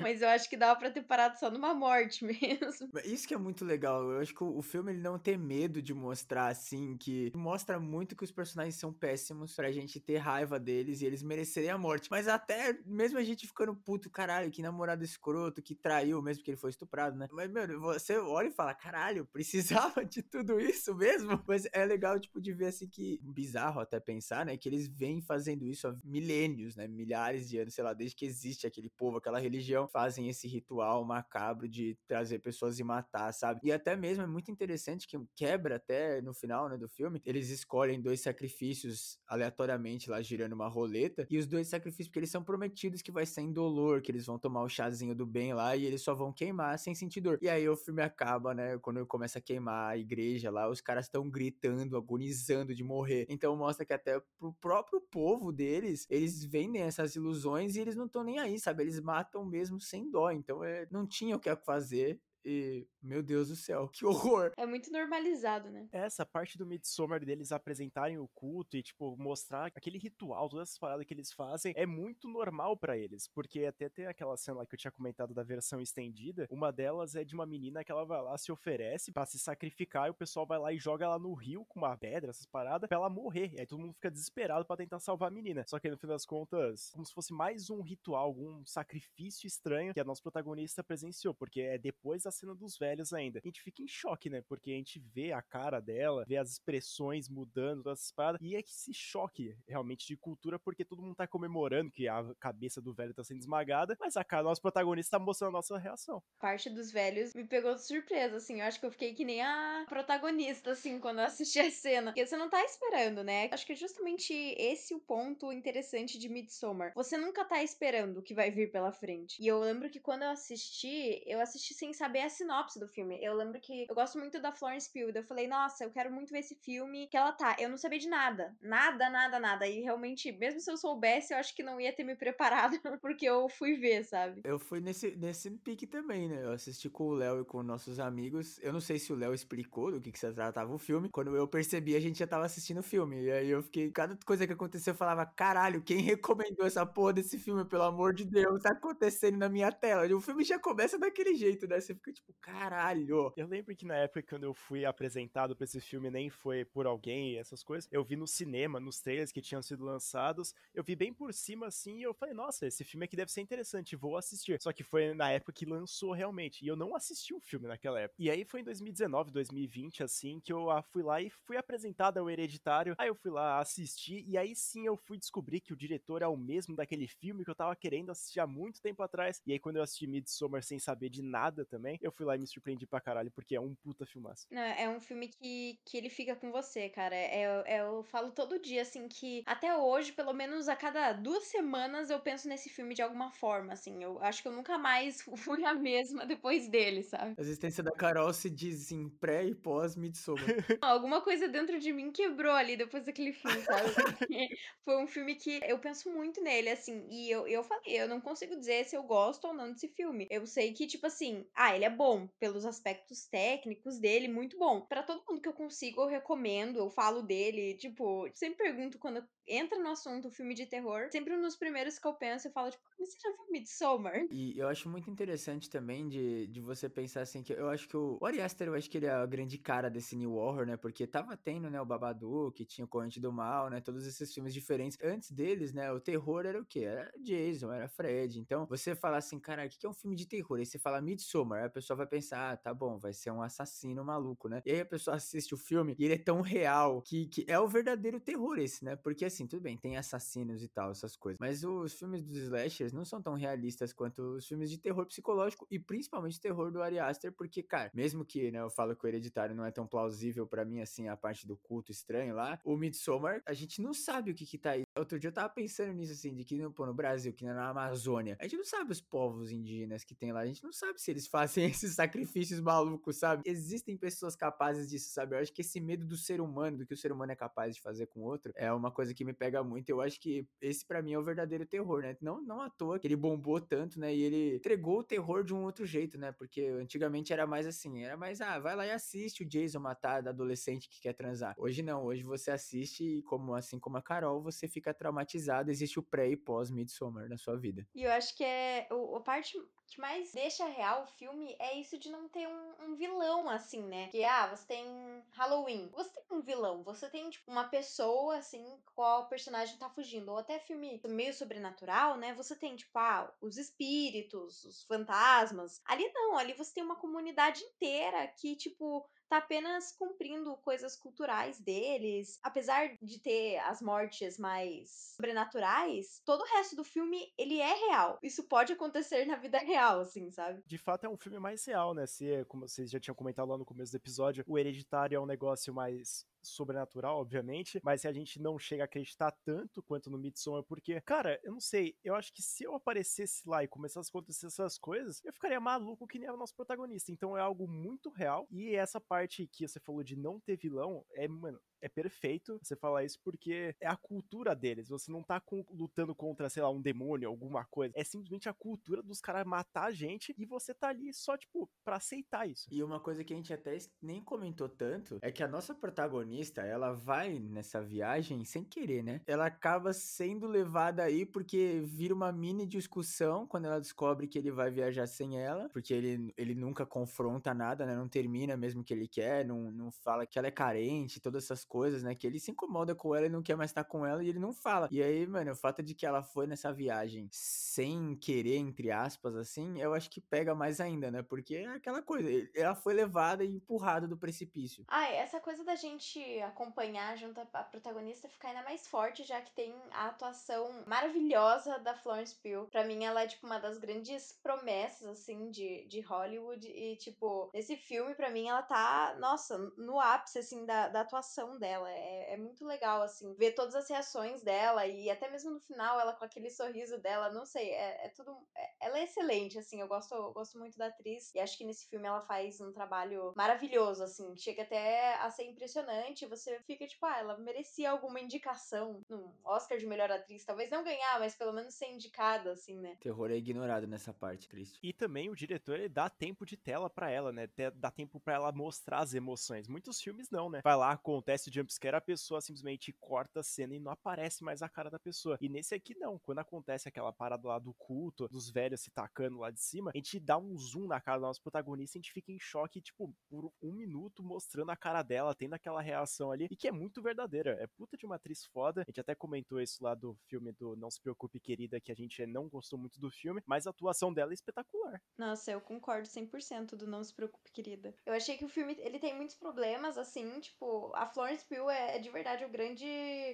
mas eu acho que dava pra ter parado só numa morte mesmo. Isso que é muito legal, eu acho que o filme ele não tem medo de mostrar, assim, que mostra muito que os personagens são péssimos pra gente ter raiva deles e eles merecerem a morte, mas até mesmo a gente ficando puto, caralho, que namorado escroto, que traiu, mesmo que ele foi estuprado, né? Mas, meu, você olha e fala, caralho, precisava de tudo isso mesmo? Mas é legal, tipo, de ver, assim, que bizarro até pensar, né, que eles vêm fazendo isso há milênios, né? Milhares de anos, sei lá, desde que existe aquele povo, aquela religião, fazem esse ritual macabro de trazer pessoas e matar, sabe? E até mesmo é muito interessante que quebra até no final, né, do filme, eles escolhem dois sacrifícios aleatoriamente lá girando uma roleta, e os dois sacrifícios, porque eles são prometidos que vai ser indolor, que eles vão tomar o chazinho do bem lá e eles só vão queimar sem sentir dor. E aí o filme acaba, né, quando começa a queimar a igreja lá, os caras estão gritando, agonizando de morrer. Então mostra que até pro próprio povo deles, eles vendem essas ilusões e eles não estão nem aí, sabe? Eles matam mesmo sem dó. Então é, não tinha o que fazer. E, meu Deus do céu, que horror. É muito normalizado, né? Essa parte do Midsommar deles apresentarem o culto e, tipo, mostrar aquele ritual, todas essas paradas que eles fazem, é muito normal para eles. Porque até tem aquela cena lá que eu tinha comentado da versão estendida, uma delas é de uma menina que ela vai lá, se oferece para se sacrificar e o pessoal vai lá e joga ela no rio com uma pedra, essas paradas, pra ela morrer. E aí todo mundo fica desesperado para tentar salvar a menina. Só que no fim das contas, como se fosse mais um ritual, algum sacrifício estranho que a nossa protagonista presenciou, porque é depois da cena dos velhos ainda. A gente fica em choque, né? Porque a gente vê a cara dela, vê as expressões mudando, todas essas paradas, e é que se choque realmente de cultura, porque todo mundo tá comemorando que a cabeça do velho tá sendo esmagada, mas a cara do nosso protagonista tá mostrando a nossa reação. Parte dos velhos me pegou de surpresa, assim. Eu acho que eu fiquei que nem a protagonista, assim, quando eu assisti a cena. Porque você não tá esperando, né? Acho que é justamente esse o ponto interessante de Midsommar. Você nunca tá esperando o que vai vir pela frente. E eu lembro que quando eu assisti, eu assisti sem saber a sinopse do filme. Eu lembro que eu gosto muito da Florence Pugh. Eu falei, nossa, eu quero muito ver esse filme que ela tá. Eu não sabia de nada. Nada, nada, nada. E realmente, mesmo se eu soubesse, eu acho que não ia ter me preparado, porque eu fui ver, sabe? Eu fui nesse, nesse pique também, né? Eu assisti com o Léo e com nossos amigos. Eu não sei se o Léo explicou do que, que se tratava o filme. Quando eu percebi, a gente já tava assistindo o filme. E aí eu fiquei. Cada coisa que aconteceu, eu falava: caralho, quem recomendou essa porra desse filme? Pelo amor de Deus, tá acontecendo na minha tela. O filme já começa daquele jeito, né? Você fica tipo, caralho. Eu lembro que na época, quando eu fui apresentado pra esse filme, nem foi por alguém essas coisas, eu vi no cinema, nos trailers que tinham sido lançados, eu vi bem por cima assim e eu falei, nossa, esse filme aqui deve ser interessante, vou assistir. Só que foi na época que lançou realmente, e eu não assisti o filme naquela época. E aí foi em 2019, 2020, assim, que eu fui lá e fui apresentado ao Hereditário, aí eu fui lá assistir, e aí sim eu fui descobrir que o diretor é o mesmo daquele filme que eu tava querendo assistir há muito tempo atrás, e aí quando eu assisti Midsommar sem saber de nada também, eu fui lá e me surpreendi pra caralho, porque é um puta filmaço. Não, é um filme que, que ele fica com você, cara. É, é, eu falo todo dia, assim, que até hoje, pelo menos a cada duas semanas, eu penso nesse filme de alguma forma, assim. Eu acho que eu nunca mais fui a mesma depois dele, sabe? A existência da Carol se diz em pré e pós Midsommar. Alguma coisa dentro de mim quebrou ali depois daquele filme, sabe? Porque foi um filme que eu penso muito nele, assim. E eu, eu falei, eu não consigo dizer se eu gosto ou não desse filme. Eu sei que, tipo assim, ah, ele é bom pelos aspectos técnicos dele, muito bom. Para todo mundo que eu consigo, eu recomendo, eu falo dele, tipo, sempre pergunto quando entra no assunto filme de terror, sempre nos primeiros que eu penso, eu falo, tipo, mas você já viu Midsommar? E eu acho muito interessante também de, de você pensar assim, que eu acho que o, o Aster, eu acho que ele é a grande cara desse New Horror, né, porque tava tendo, né, o Babadook, tinha o Corrente do Mal, né, todos esses filmes diferentes. Antes deles, né, o terror era o quê? Era Jason, era Fred. Então, você fala assim, cara, o que é um filme de terror? Aí você fala Midsommar, pessoa vai pensar, ah, tá bom, vai ser um assassino maluco, né? E aí a pessoa assiste o filme e ele é tão real que, que é o verdadeiro terror esse, né? Porque assim, tudo bem, tem assassinos e tal, essas coisas. Mas os filmes dos slashers não são tão realistas quanto os filmes de terror psicológico e principalmente terror do Ari Aster, porque, cara, mesmo que, né, eu falo que o Hereditário não é tão plausível para mim, assim, a parte do culto estranho lá, o Midsommar, a gente não sabe o que que tá aí. Outro dia eu tava pensando nisso, assim, de que, pô, no Brasil, que na Amazônia, a gente não sabe os povos indígenas que tem lá, a gente não sabe se eles fazem esses sacrifícios malucos, sabe? Existem pessoas capazes disso, sabe? Eu acho que esse medo do ser humano, do que o ser humano é capaz de fazer com o outro, é uma coisa que me pega muito. Eu acho que esse para mim é o verdadeiro terror, né? Não, não à toa que ele bombou tanto, né? E ele entregou o terror de um outro jeito, né? Porque antigamente era mais assim, era mais, ah, vai lá e assiste o Jason matar da adolescente que quer transar. Hoje não, hoje você assiste e como assim como a Carol, você fica traumatizado, existe o pré e pós Midsommar na sua vida. E eu acho que é o, a parte que mais deixa real o filme é isso de não ter um, um, vilão, assim, né? Que, ah, você tem Halloween. Você tem um vilão, você tem, tipo, uma pessoa, assim, qual o personagem tá fugindo. Ou até filme meio sobrenatural, né? Você tem, tipo, ah, os espíritos, os fantasmas. Ali não, ali você tem uma comunidade inteira que, tipo, tá apenas cumprindo coisas culturais deles. Apesar de ter as mortes mais sobrenaturais, todo o resto do filme, ele é real. Isso pode acontecer na vida real, assim, sabe? De fato, é um filme mais real, né? Se, como vocês já tinham comentado lá no começo do episódio, o Hereditário é um negócio mais sobrenatural, obviamente, mas a gente não chega a acreditar tanto quanto no Midsommar, porque, cara, eu não sei, eu acho que se eu aparecesse lá e começasse a acontecer essas coisas, eu ficaria maluco que nem o nosso protagonista. Então é algo muito real. E essa parte que você falou de não ter vilão, é, mano, é perfeito você falar isso porque é a cultura deles. Você não tá com, lutando contra, sei lá, um demônio, alguma coisa. É simplesmente a cultura dos caras matar a gente e você tá ali só, tipo, pra aceitar isso. E uma coisa que a gente até nem comentou tanto é que a nossa protagonista, ela vai nessa viagem sem querer, né? Ela acaba sendo levada aí porque vira uma mini discussão quando ela descobre que ele vai viajar sem ela, porque ele, ele nunca confronta nada, né? Não termina mesmo que ele quer, não, não fala que ela é carente, todas essas coisas, né? Que ele se incomoda com ela e não quer mais estar com ela e ele não fala. E aí, mano, o fato de que ela foi nessa viagem sem querer, entre aspas, assim, eu acho que pega mais ainda, né? Porque é aquela coisa, ela foi levada e empurrada do precipício. Ah, essa coisa da gente acompanhar junto a protagonista ficar ainda mais forte, já que tem a atuação maravilhosa da Florence Pugh. Pra mim, ela é, tipo, uma das grandes promessas, assim, de, de Hollywood. E, tipo, esse filme, pra mim, ela tá, nossa, no ápice, assim, da, da atuação dela. É, é muito legal, assim, ver todas as reações dela e até mesmo no final ela com aquele sorriso dela, não sei, é, é tudo. É, ela é excelente, assim, eu gosto, eu gosto muito da atriz e acho que nesse filme ela faz um trabalho maravilhoso, assim, chega até a ser impressionante. Você fica tipo, ah, ela merecia alguma indicação no Oscar de melhor atriz, talvez não ganhar, mas pelo menos ser indicada, assim, né? Terror é ignorado nessa parte, triste. E também o diretor ele dá tempo de tela para ela, né? Dá tempo para ela mostrar as emoções. Muitos filmes não, né? Vai lá, acontece esse jumpscare, a pessoa simplesmente corta a cena e não aparece mais a cara da pessoa. E nesse aqui não, quando acontece aquela parada lá do culto, dos velhos se tacando lá de cima, a gente dá um zoom na cara do nosso protagonista e a gente fica em choque, tipo, por um minuto mostrando a cara dela, tendo aquela reação ali, e que é muito verdadeira. É puta de uma atriz foda. A gente até comentou isso lá do filme do Não Se Preocupe, Querida, que a gente não gostou muito do filme, mas a atuação dela é espetacular. Nossa, eu concordo 100% do Não Se Preocupe, Querida. Eu achei que o filme, ele tem muitos problemas, assim, tipo, a Florence Pugh é, é de verdade o grande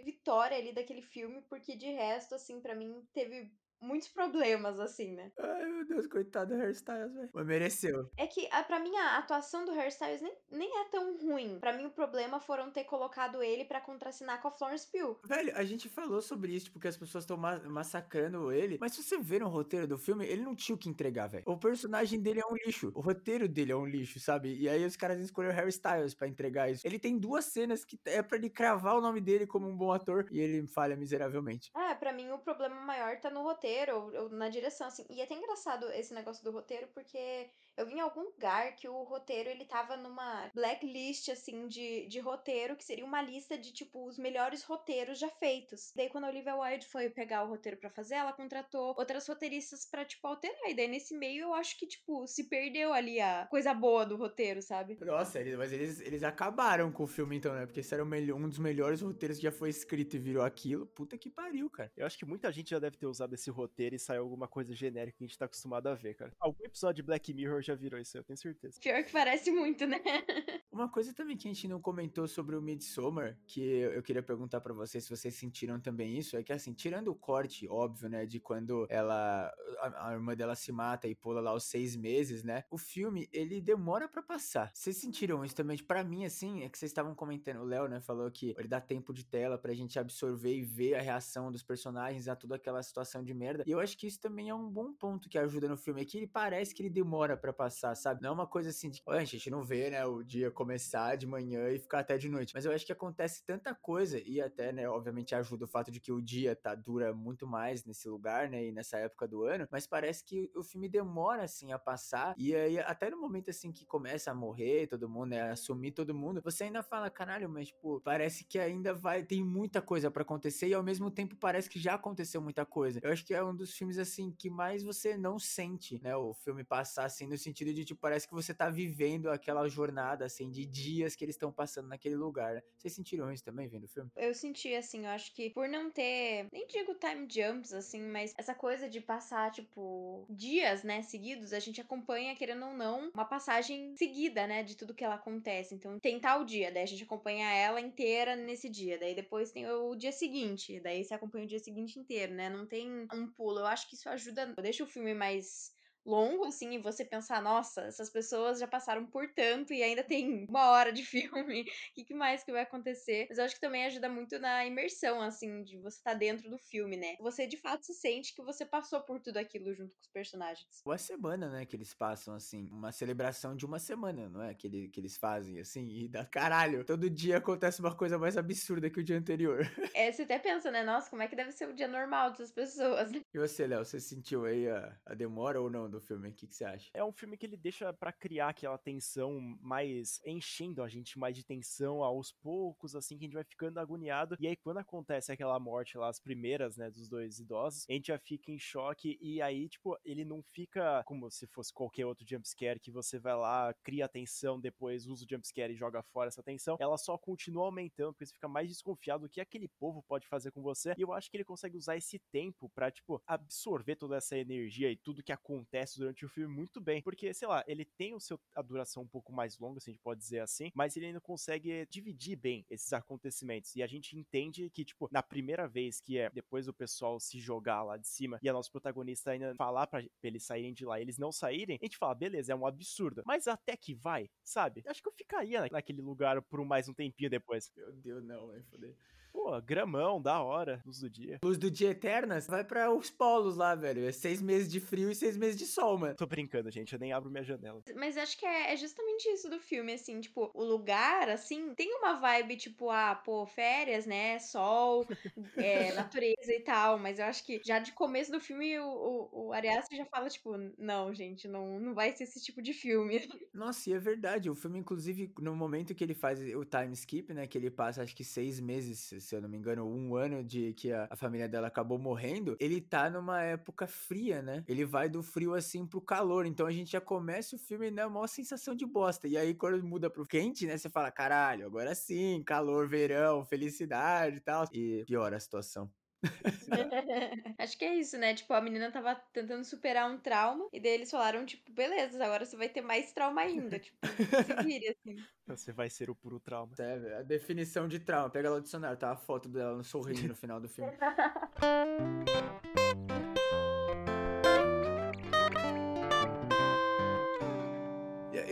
vitória ali daquele filme, porque de resto, assim, para mim teve muitos problemas, assim, né? Ai, meu Deus, coitado do Hairstyles, velho. Mas mereceu. É que, a, pra mim, a atuação do Hairstyles nem, nem é tão ruim. Pra mim, o problema foram ter colocado ele para contracenar com a Florence Pugh. Velho, a gente falou sobre isso, porque as pessoas estão ma massacrando ele. Mas se você ver no roteiro do filme, ele não tinha o que entregar, velho. O personagem dele é um lixo. O roteiro dele é um lixo, sabe? E aí os caras escolheram Harry Styles pra entregar isso. Ele tem duas cenas que é para ele cravar o nome dele como um bom ator e ele falha miseravelmente. É, pra mim o problema maior tá no roteiro roteiro ou, ou, na direção, assim. E é até engraçado esse negócio do roteiro, porque eu vi em algum lugar que o roteiro ele tava numa blacklist, assim, de, de roteiro, que seria uma lista de, tipo, os melhores roteiros já feitos. Daí, quando a Olivia Wilde foi pegar o roteiro para fazer, ela contratou outras roteiristas para tipo, alterar. E daí, nesse meio, eu acho que, tipo, se perdeu ali a coisa boa do roteiro, sabe? Nossa, mas eles, eles acabaram com o filme, então, né? Porque esse era um dos melhores roteiros que já foi escrito e virou aquilo. Puta que pariu, cara. Eu acho que muita gente já deve ter usado esse roteiro e saiu alguma coisa genérica que a gente tá acostumado a ver, cara. Algum episódio de Black Mirror já virou isso, eu tenho certeza. Pior que parece muito, né? Uma coisa também que a gente não comentou sobre o Midsommar, que eu queria perguntar para vocês se vocês sentiram também isso, é que assim, tirando o corte, óbvio, né, de quando ela, a, a irmã dela se mata e pula lá aos seis meses, né, o filme, ele demora para passar. Vocês sentiram isso também? Para mim, assim, é que vocês estavam comentando, o Léo, né, falou que ele dá tempo de tela pra gente absorver e ver a reação dos personagens a toda aquela situação de merda, e eu acho que isso também é um bom ponto que ajuda no filme, é que ele parece que ele demora para passar, sabe? Não é uma coisa assim de, a gente não vê, né, o dia começar de manhã e ficar até de noite. Mas eu acho que acontece tanta coisa e até, né, obviamente ajuda o fato de que o dia tá dura muito mais nesse lugar, né, e nessa época do ano, mas parece que o filme demora assim a passar e aí até no momento assim que começa a morrer todo mundo, né, a assumir todo mundo, você ainda fala, caralho, mas tipo, parece que ainda vai tem muita coisa para acontecer e ao mesmo tempo parece que já aconteceu muita coisa. Eu acho que é um dos filmes assim que mais você não sente, né, o filme passar assim no sentido de tipo parece que você tá vivendo aquela jornada assim de dias que eles estão passando naquele lugar. Né? Vocês sentiram isso também vendo o filme? Eu senti, assim, eu acho que por não ter, nem digo time jumps, assim, mas essa coisa de passar, tipo, dias, né, seguidos, a gente acompanha, querendo ou não, uma passagem seguida, né, de tudo que ela acontece. Então, tem tal dia, daí a gente acompanha ela inteira nesse dia, daí depois tem o dia seguinte, daí você acompanha o dia seguinte inteiro, né, não tem um pulo. Eu acho que isso ajuda, deixa o filme mais longo, assim, e você pensar, nossa, essas pessoas já passaram por tanto e ainda tem uma hora de filme, o que, mais que vai acontecer? Mas eu acho que também ajuda muito na imersão, assim, de você estar tá dentro do filme, né? Você de fato se sente que você passou por tudo aquilo junto com os personagens. Uma semana, né, que eles passam, assim, uma celebração de uma semana, não é? Que, ele, que eles fazem, assim, e dá caralho, todo dia acontece uma coisa mais absurda que o dia anterior. É, você até pensa, né, nossa, como é que deve ser o dia normal dessas pessoas? E você, Léo, você sentiu aí a, a demora ou não do filme. O que, que você acha? É um filme que ele deixa para criar aquela tensão mais enchendo a gente mais de tensão aos poucos, assim, que a gente vai ficando agoniado. E aí, quando acontece aquela morte lá, as primeiras, né, dos dois idosos, a gente já fica em choque. E aí, tipo, ele não fica como se fosse qualquer outro jumpscare que você vai lá, cria tensão, depois usa o jumpscare e joga fora essa tensão. Ela só continua aumentando, porque você fica mais desconfiado do que aquele povo pode fazer com você. E eu acho que ele consegue usar esse tempo pra, tipo, absorver toda essa energia e tudo que acontece durante o filme muito bem, porque, sei lá, ele tem o seu, a duração um pouco mais longa, se a gente pode dizer assim, mas ele ainda consegue dividir bem esses acontecimentos, e a gente entende que, tipo, na primeira vez que é depois o pessoal se jogar lá de cima e a nosso protagonista ainda falar pra, pra eles saírem de lá eles não saírem, a gente fala, beleza, é um absurdo, mas até que vai, sabe? Acho que eu ficaria naquele lugar por mais um tempinho depois. Meu Deus, não, vai foder. Pô, gramão, da hora, luz do dia. Luz do dia eterna, vai para os polos lá, velho. É seis meses de frio e seis meses de sol, mano. Tô brincando, gente, eu nem abro minha janela. Mas acho que é, é justamente isso do filme, assim, tipo, o lugar, assim, tem uma vibe, tipo, ah, pô, férias, né, sol, é, natureza e tal, mas eu acho que já de começo do filme o, o, o Arias já fala, tipo, não, gente, não, não vai ser esse tipo de filme. Nossa, e é verdade, o filme, inclusive, no momento que ele faz o time skip, né, que ele passa, acho que seis meses se eu não me engano, um ano de que a, a, família dela acabou morrendo, ele tá numa época fria, né? Ele vai do frio assim pro calor. Então a gente já começa o filme na né, maior sensação de bosta. E aí quando muda pro quente, né? Você fala, caralho, agora sim, calor, verão, felicidade e tal. E piora a situação. Acho que é isso, né? Tipo, a menina tava tentando superar um trauma, e daí eles falaram, tipo, beleza, agora você vai ter mais trauma ainda. Tipo, se vire, assim. Você vai ser o puro trauma. É, a definição de trauma. Pega lá o dicionário, tá a foto dela no sorriso no final do filme.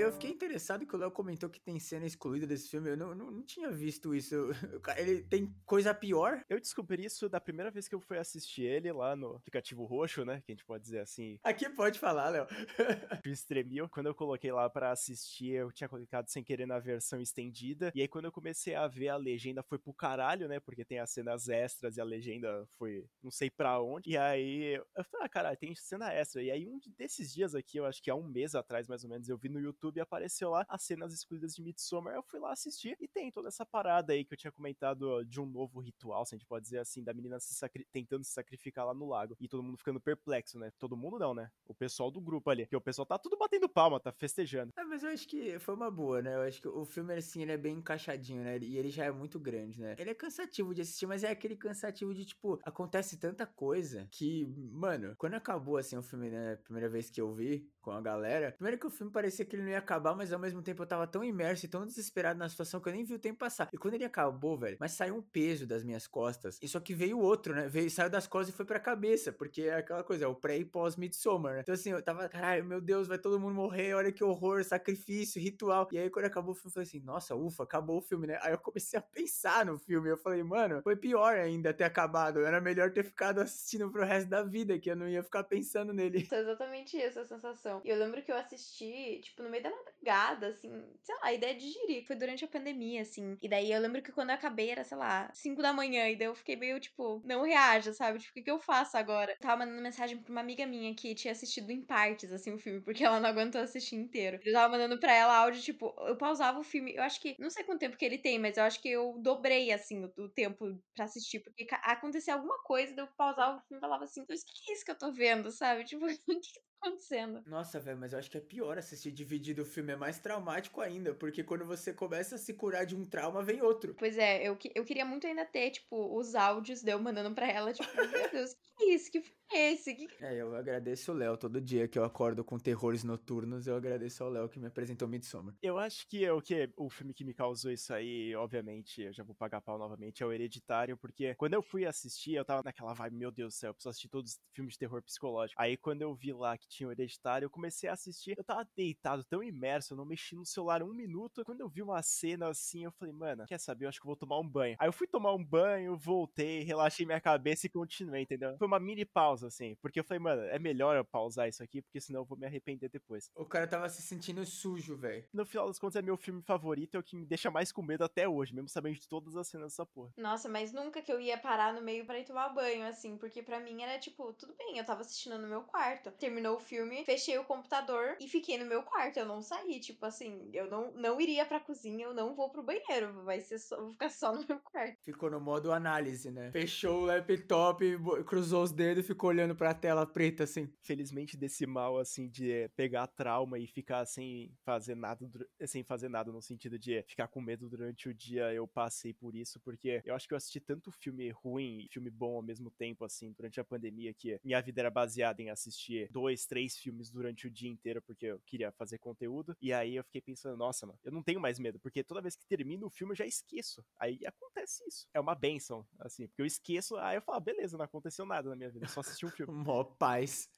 eu fiquei interessado que o Léo comentou que tem cena excluída desse filme. Eu não, não, não tinha visto isso. Ele tem coisa pior? Eu descobri isso da primeira vez que eu fui assistir ele lá no aplicativo roxo, né? Que a gente pode dizer assim. Aqui pode falar, Léo. o Stremio. Quando eu coloquei lá para assistir, eu tinha colocado sem querer na versão estendida. E aí, quando eu comecei a ver a legenda, foi pro caralho, né? Porque tem as cenas extras e a legenda foi não sei para onde. E aí eu falei, ah, caralho, tem cena extra. E aí, um desses dias aqui, eu acho que há um mês atrás, mais ou menos, eu vi no YouTube apareceu lá as cenas excluídas de Midsommar. Eu fui lá assistir e tem toda essa parada aí que eu tinha comentado de um novo ritual, se a gente pode dizer assim, da menina se tentando se sacrificar lá no lago. E todo mundo ficando perplexo, né? Todo mundo não, né? O pessoal do grupo ali. Porque o pessoal tá tudo batendo palma, tá festejando. É, mas eu acho que foi uma boa, né? Eu acho que o filme, assim, ele é bem encaixadinho, né? E ele já é muito grande, né? Ele é cansativo de assistir, mas é aquele cansativo de, tipo, acontece tanta coisa que, mano, quando acabou, assim, o filme, né? Primeira vez que eu vi com a galera, primeiro que o filme parecia que ele não ia acabar, mas ao mesmo tempo eu tava tão imerso e tão desesperado na situação que eu nem vi o tempo passar. E quando ele acabou, velho, mas saiu um peso das minhas costas. E só que veio outro, né? Veio, saiu das costas e foi pra cabeça, porque é aquela coisa, é o pré e pós Midsommar, né? Então assim, eu tava, caralho, meu Deus, vai todo mundo morrer, olha que horror, sacrifício, ritual. E aí quando acabou o filme, eu falei assim, nossa, ufa, acabou o filme, né? Aí eu comecei a pensar no filme, eu falei, mano, foi pior ainda ter acabado. Era melhor ter ficado assistindo pro resto da vida, que eu não ia ficar pensando nele. É exatamente essa sensação. E eu lembro que eu assisti, tipo, no meio da madrugada, assim, sei lá, a ideia de digerir. Foi durante a pandemia, assim. E daí eu lembro que quando eu acabei era, sei lá, 5 da manhã. E daí eu fiquei meio, tipo, não reaja, sabe? Tipo, o que, que eu faço agora? Eu tava mandando mensagem pra uma amiga minha que tinha assistido em partes, assim, o filme, porque ela não aguentou assistir inteiro. Eu tava mandando pra ela áudio, tipo, eu pausava o filme. Eu acho que, não sei quanto tempo que ele tem, mas eu acho que eu dobrei, assim, o, o tempo pra assistir. Porque acontecia alguma coisa, daí eu pausava o filme e falava assim, o que, que é isso que eu tô vendo, sabe? Tipo, o que, que tá acontecendo. Nossa, velho, mas eu acho que é pior assistir dividido o filme, é mais traumático ainda, porque quando você começa a se curar de um trauma, vem outro. Pois é, eu, eu queria muito ainda ter, tipo, os áudios de eu mandando pra ela, tipo, meu Deus, que é isso? Que é esse? Que... É, eu agradeço o Léo. Todo dia que eu acordo com terrores noturnos, eu agradeço ao Léo que me apresentou Midsommar. Eu acho que é o que o filme que me causou isso aí, obviamente, eu já vou pagar pau novamente, é o Hereditário, porque quando eu fui assistir, eu tava naquela vibe, meu Deus do céu, eu preciso assistir todos os filmes de terror psicológico. Aí quando eu vi lá que tinha o Hereditário, eu comecei a assistir, eu tava deitado, tão imerso, eu não mexi no celular um minuto. Quando eu vi uma cena assim, eu falei, mano, quer saber? Eu acho que eu vou tomar um banho. Aí eu fui tomar um banho, voltei, relaxei minha cabeça e continuei, entendeu? Foi uma mini pausa, assim, porque eu falei, mano, é melhor eu pausar isso aqui, porque senão eu vou me arrepender depois. O cara tava se sentindo sujo, velho. No final das contas, é meu filme favorito, é o que me deixa mais com medo até hoje, mesmo sabendo de todas as cenas dessa porra. Nossa, mas nunca que eu ia parar no meio para ir tomar banho, assim, porque para mim era tipo, tudo bem, eu tava assistindo no meu quarto. Terminou o filme, fechei o computador e fiquei no meu quarto. Eu não saí, tipo assim, eu não, não iria pra cozinha, eu não vou pro banheiro, vai ser só, vou ficar só no meu quarto. Ficou no modo análise, né? Fechou o laptop, cruzou os dedos e ficou olhando pra tela preta, assim. Felizmente desse mal, assim, de pegar trauma e ficar sem fazer nada, sem fazer nada, no sentido de ficar com medo durante o dia, eu passei por isso, porque eu acho que eu assisti tanto filme ruim e filme bom ao mesmo tempo, assim, durante a pandemia, que minha vida era baseada em assistir dois, três filmes durante o dia inteiro, porque eu queria fazer conteúdo, e aí eu fiquei pensando, nossa, mano, eu não tenho mais medo, porque toda vez que termina o filme eu já esqueço. Aí acontece isso. É uma benção, assim, porque eu esqueço, aí eu falo, ah, beleza, não aconteceu nada na minha vida, só assisti um filme. Mó paz.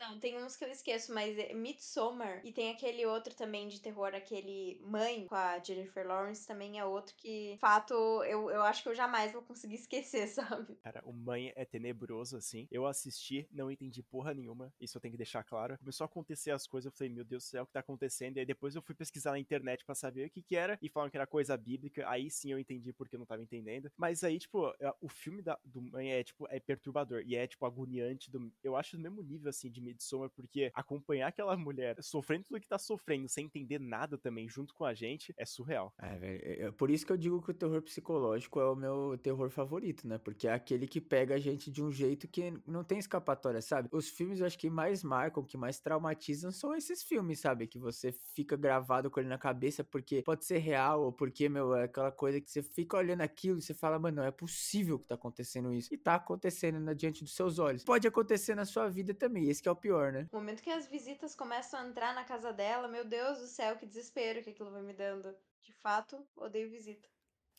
não, tem uns que eu esqueço, mas é Midsommar e tem aquele outro também de terror, aquele Mãe com a Jennifer Lawrence também é outro que, fato, eu, eu acho que eu jamais vou conseguir esquecer, sabe? Cara, o Mãe é tenebroso, assim. Eu assisti, não entendi porra nenhuma, isso eu tenho que deixar claro. Começou a acontecer as coisas, eu falei, meu Deus do céu, o que tá acontecendo? E aí depois eu fui pesquisar na internet para saber o que que era, e falaram que era coisa bíblica, aí sim eu entendi porque eu não tava entendendo. Mas aí, tipo, é, o filme da, do Mãe é, tipo, é perturbador, e é, tipo, agoniante, do, eu acho do mesmo nível, assim, de Midsommar, porque acompanhar aquela mulher sofrendo tudo que tá sofrendo, sem entender nada também, junto com a gente, é surreal. É, velho, é, é por isso que eu digo que o terror psicológico é o meu terror favorito, né? Porque é aquele que pega a gente de um jeito que não tem escapatória, sabe? Os filmes eu acho que mais marcam, que mais traumatizam são esses filmes, sabe? Que você fica gravado com ele na cabeça porque pode ser real ou porque, meu, é aquela coisa que você fica olhando aquilo e você fala, mano, não é possível que tá acontecendo isso. E tá acontecendo na diante dos seus olhos. Pode acontecer na sua vida também, esse é o pior, né? O momento que as visitas começam a entrar na casa dela, meu Deus do céu, que desespero que aquilo vai me dando. De fato, odeio visita.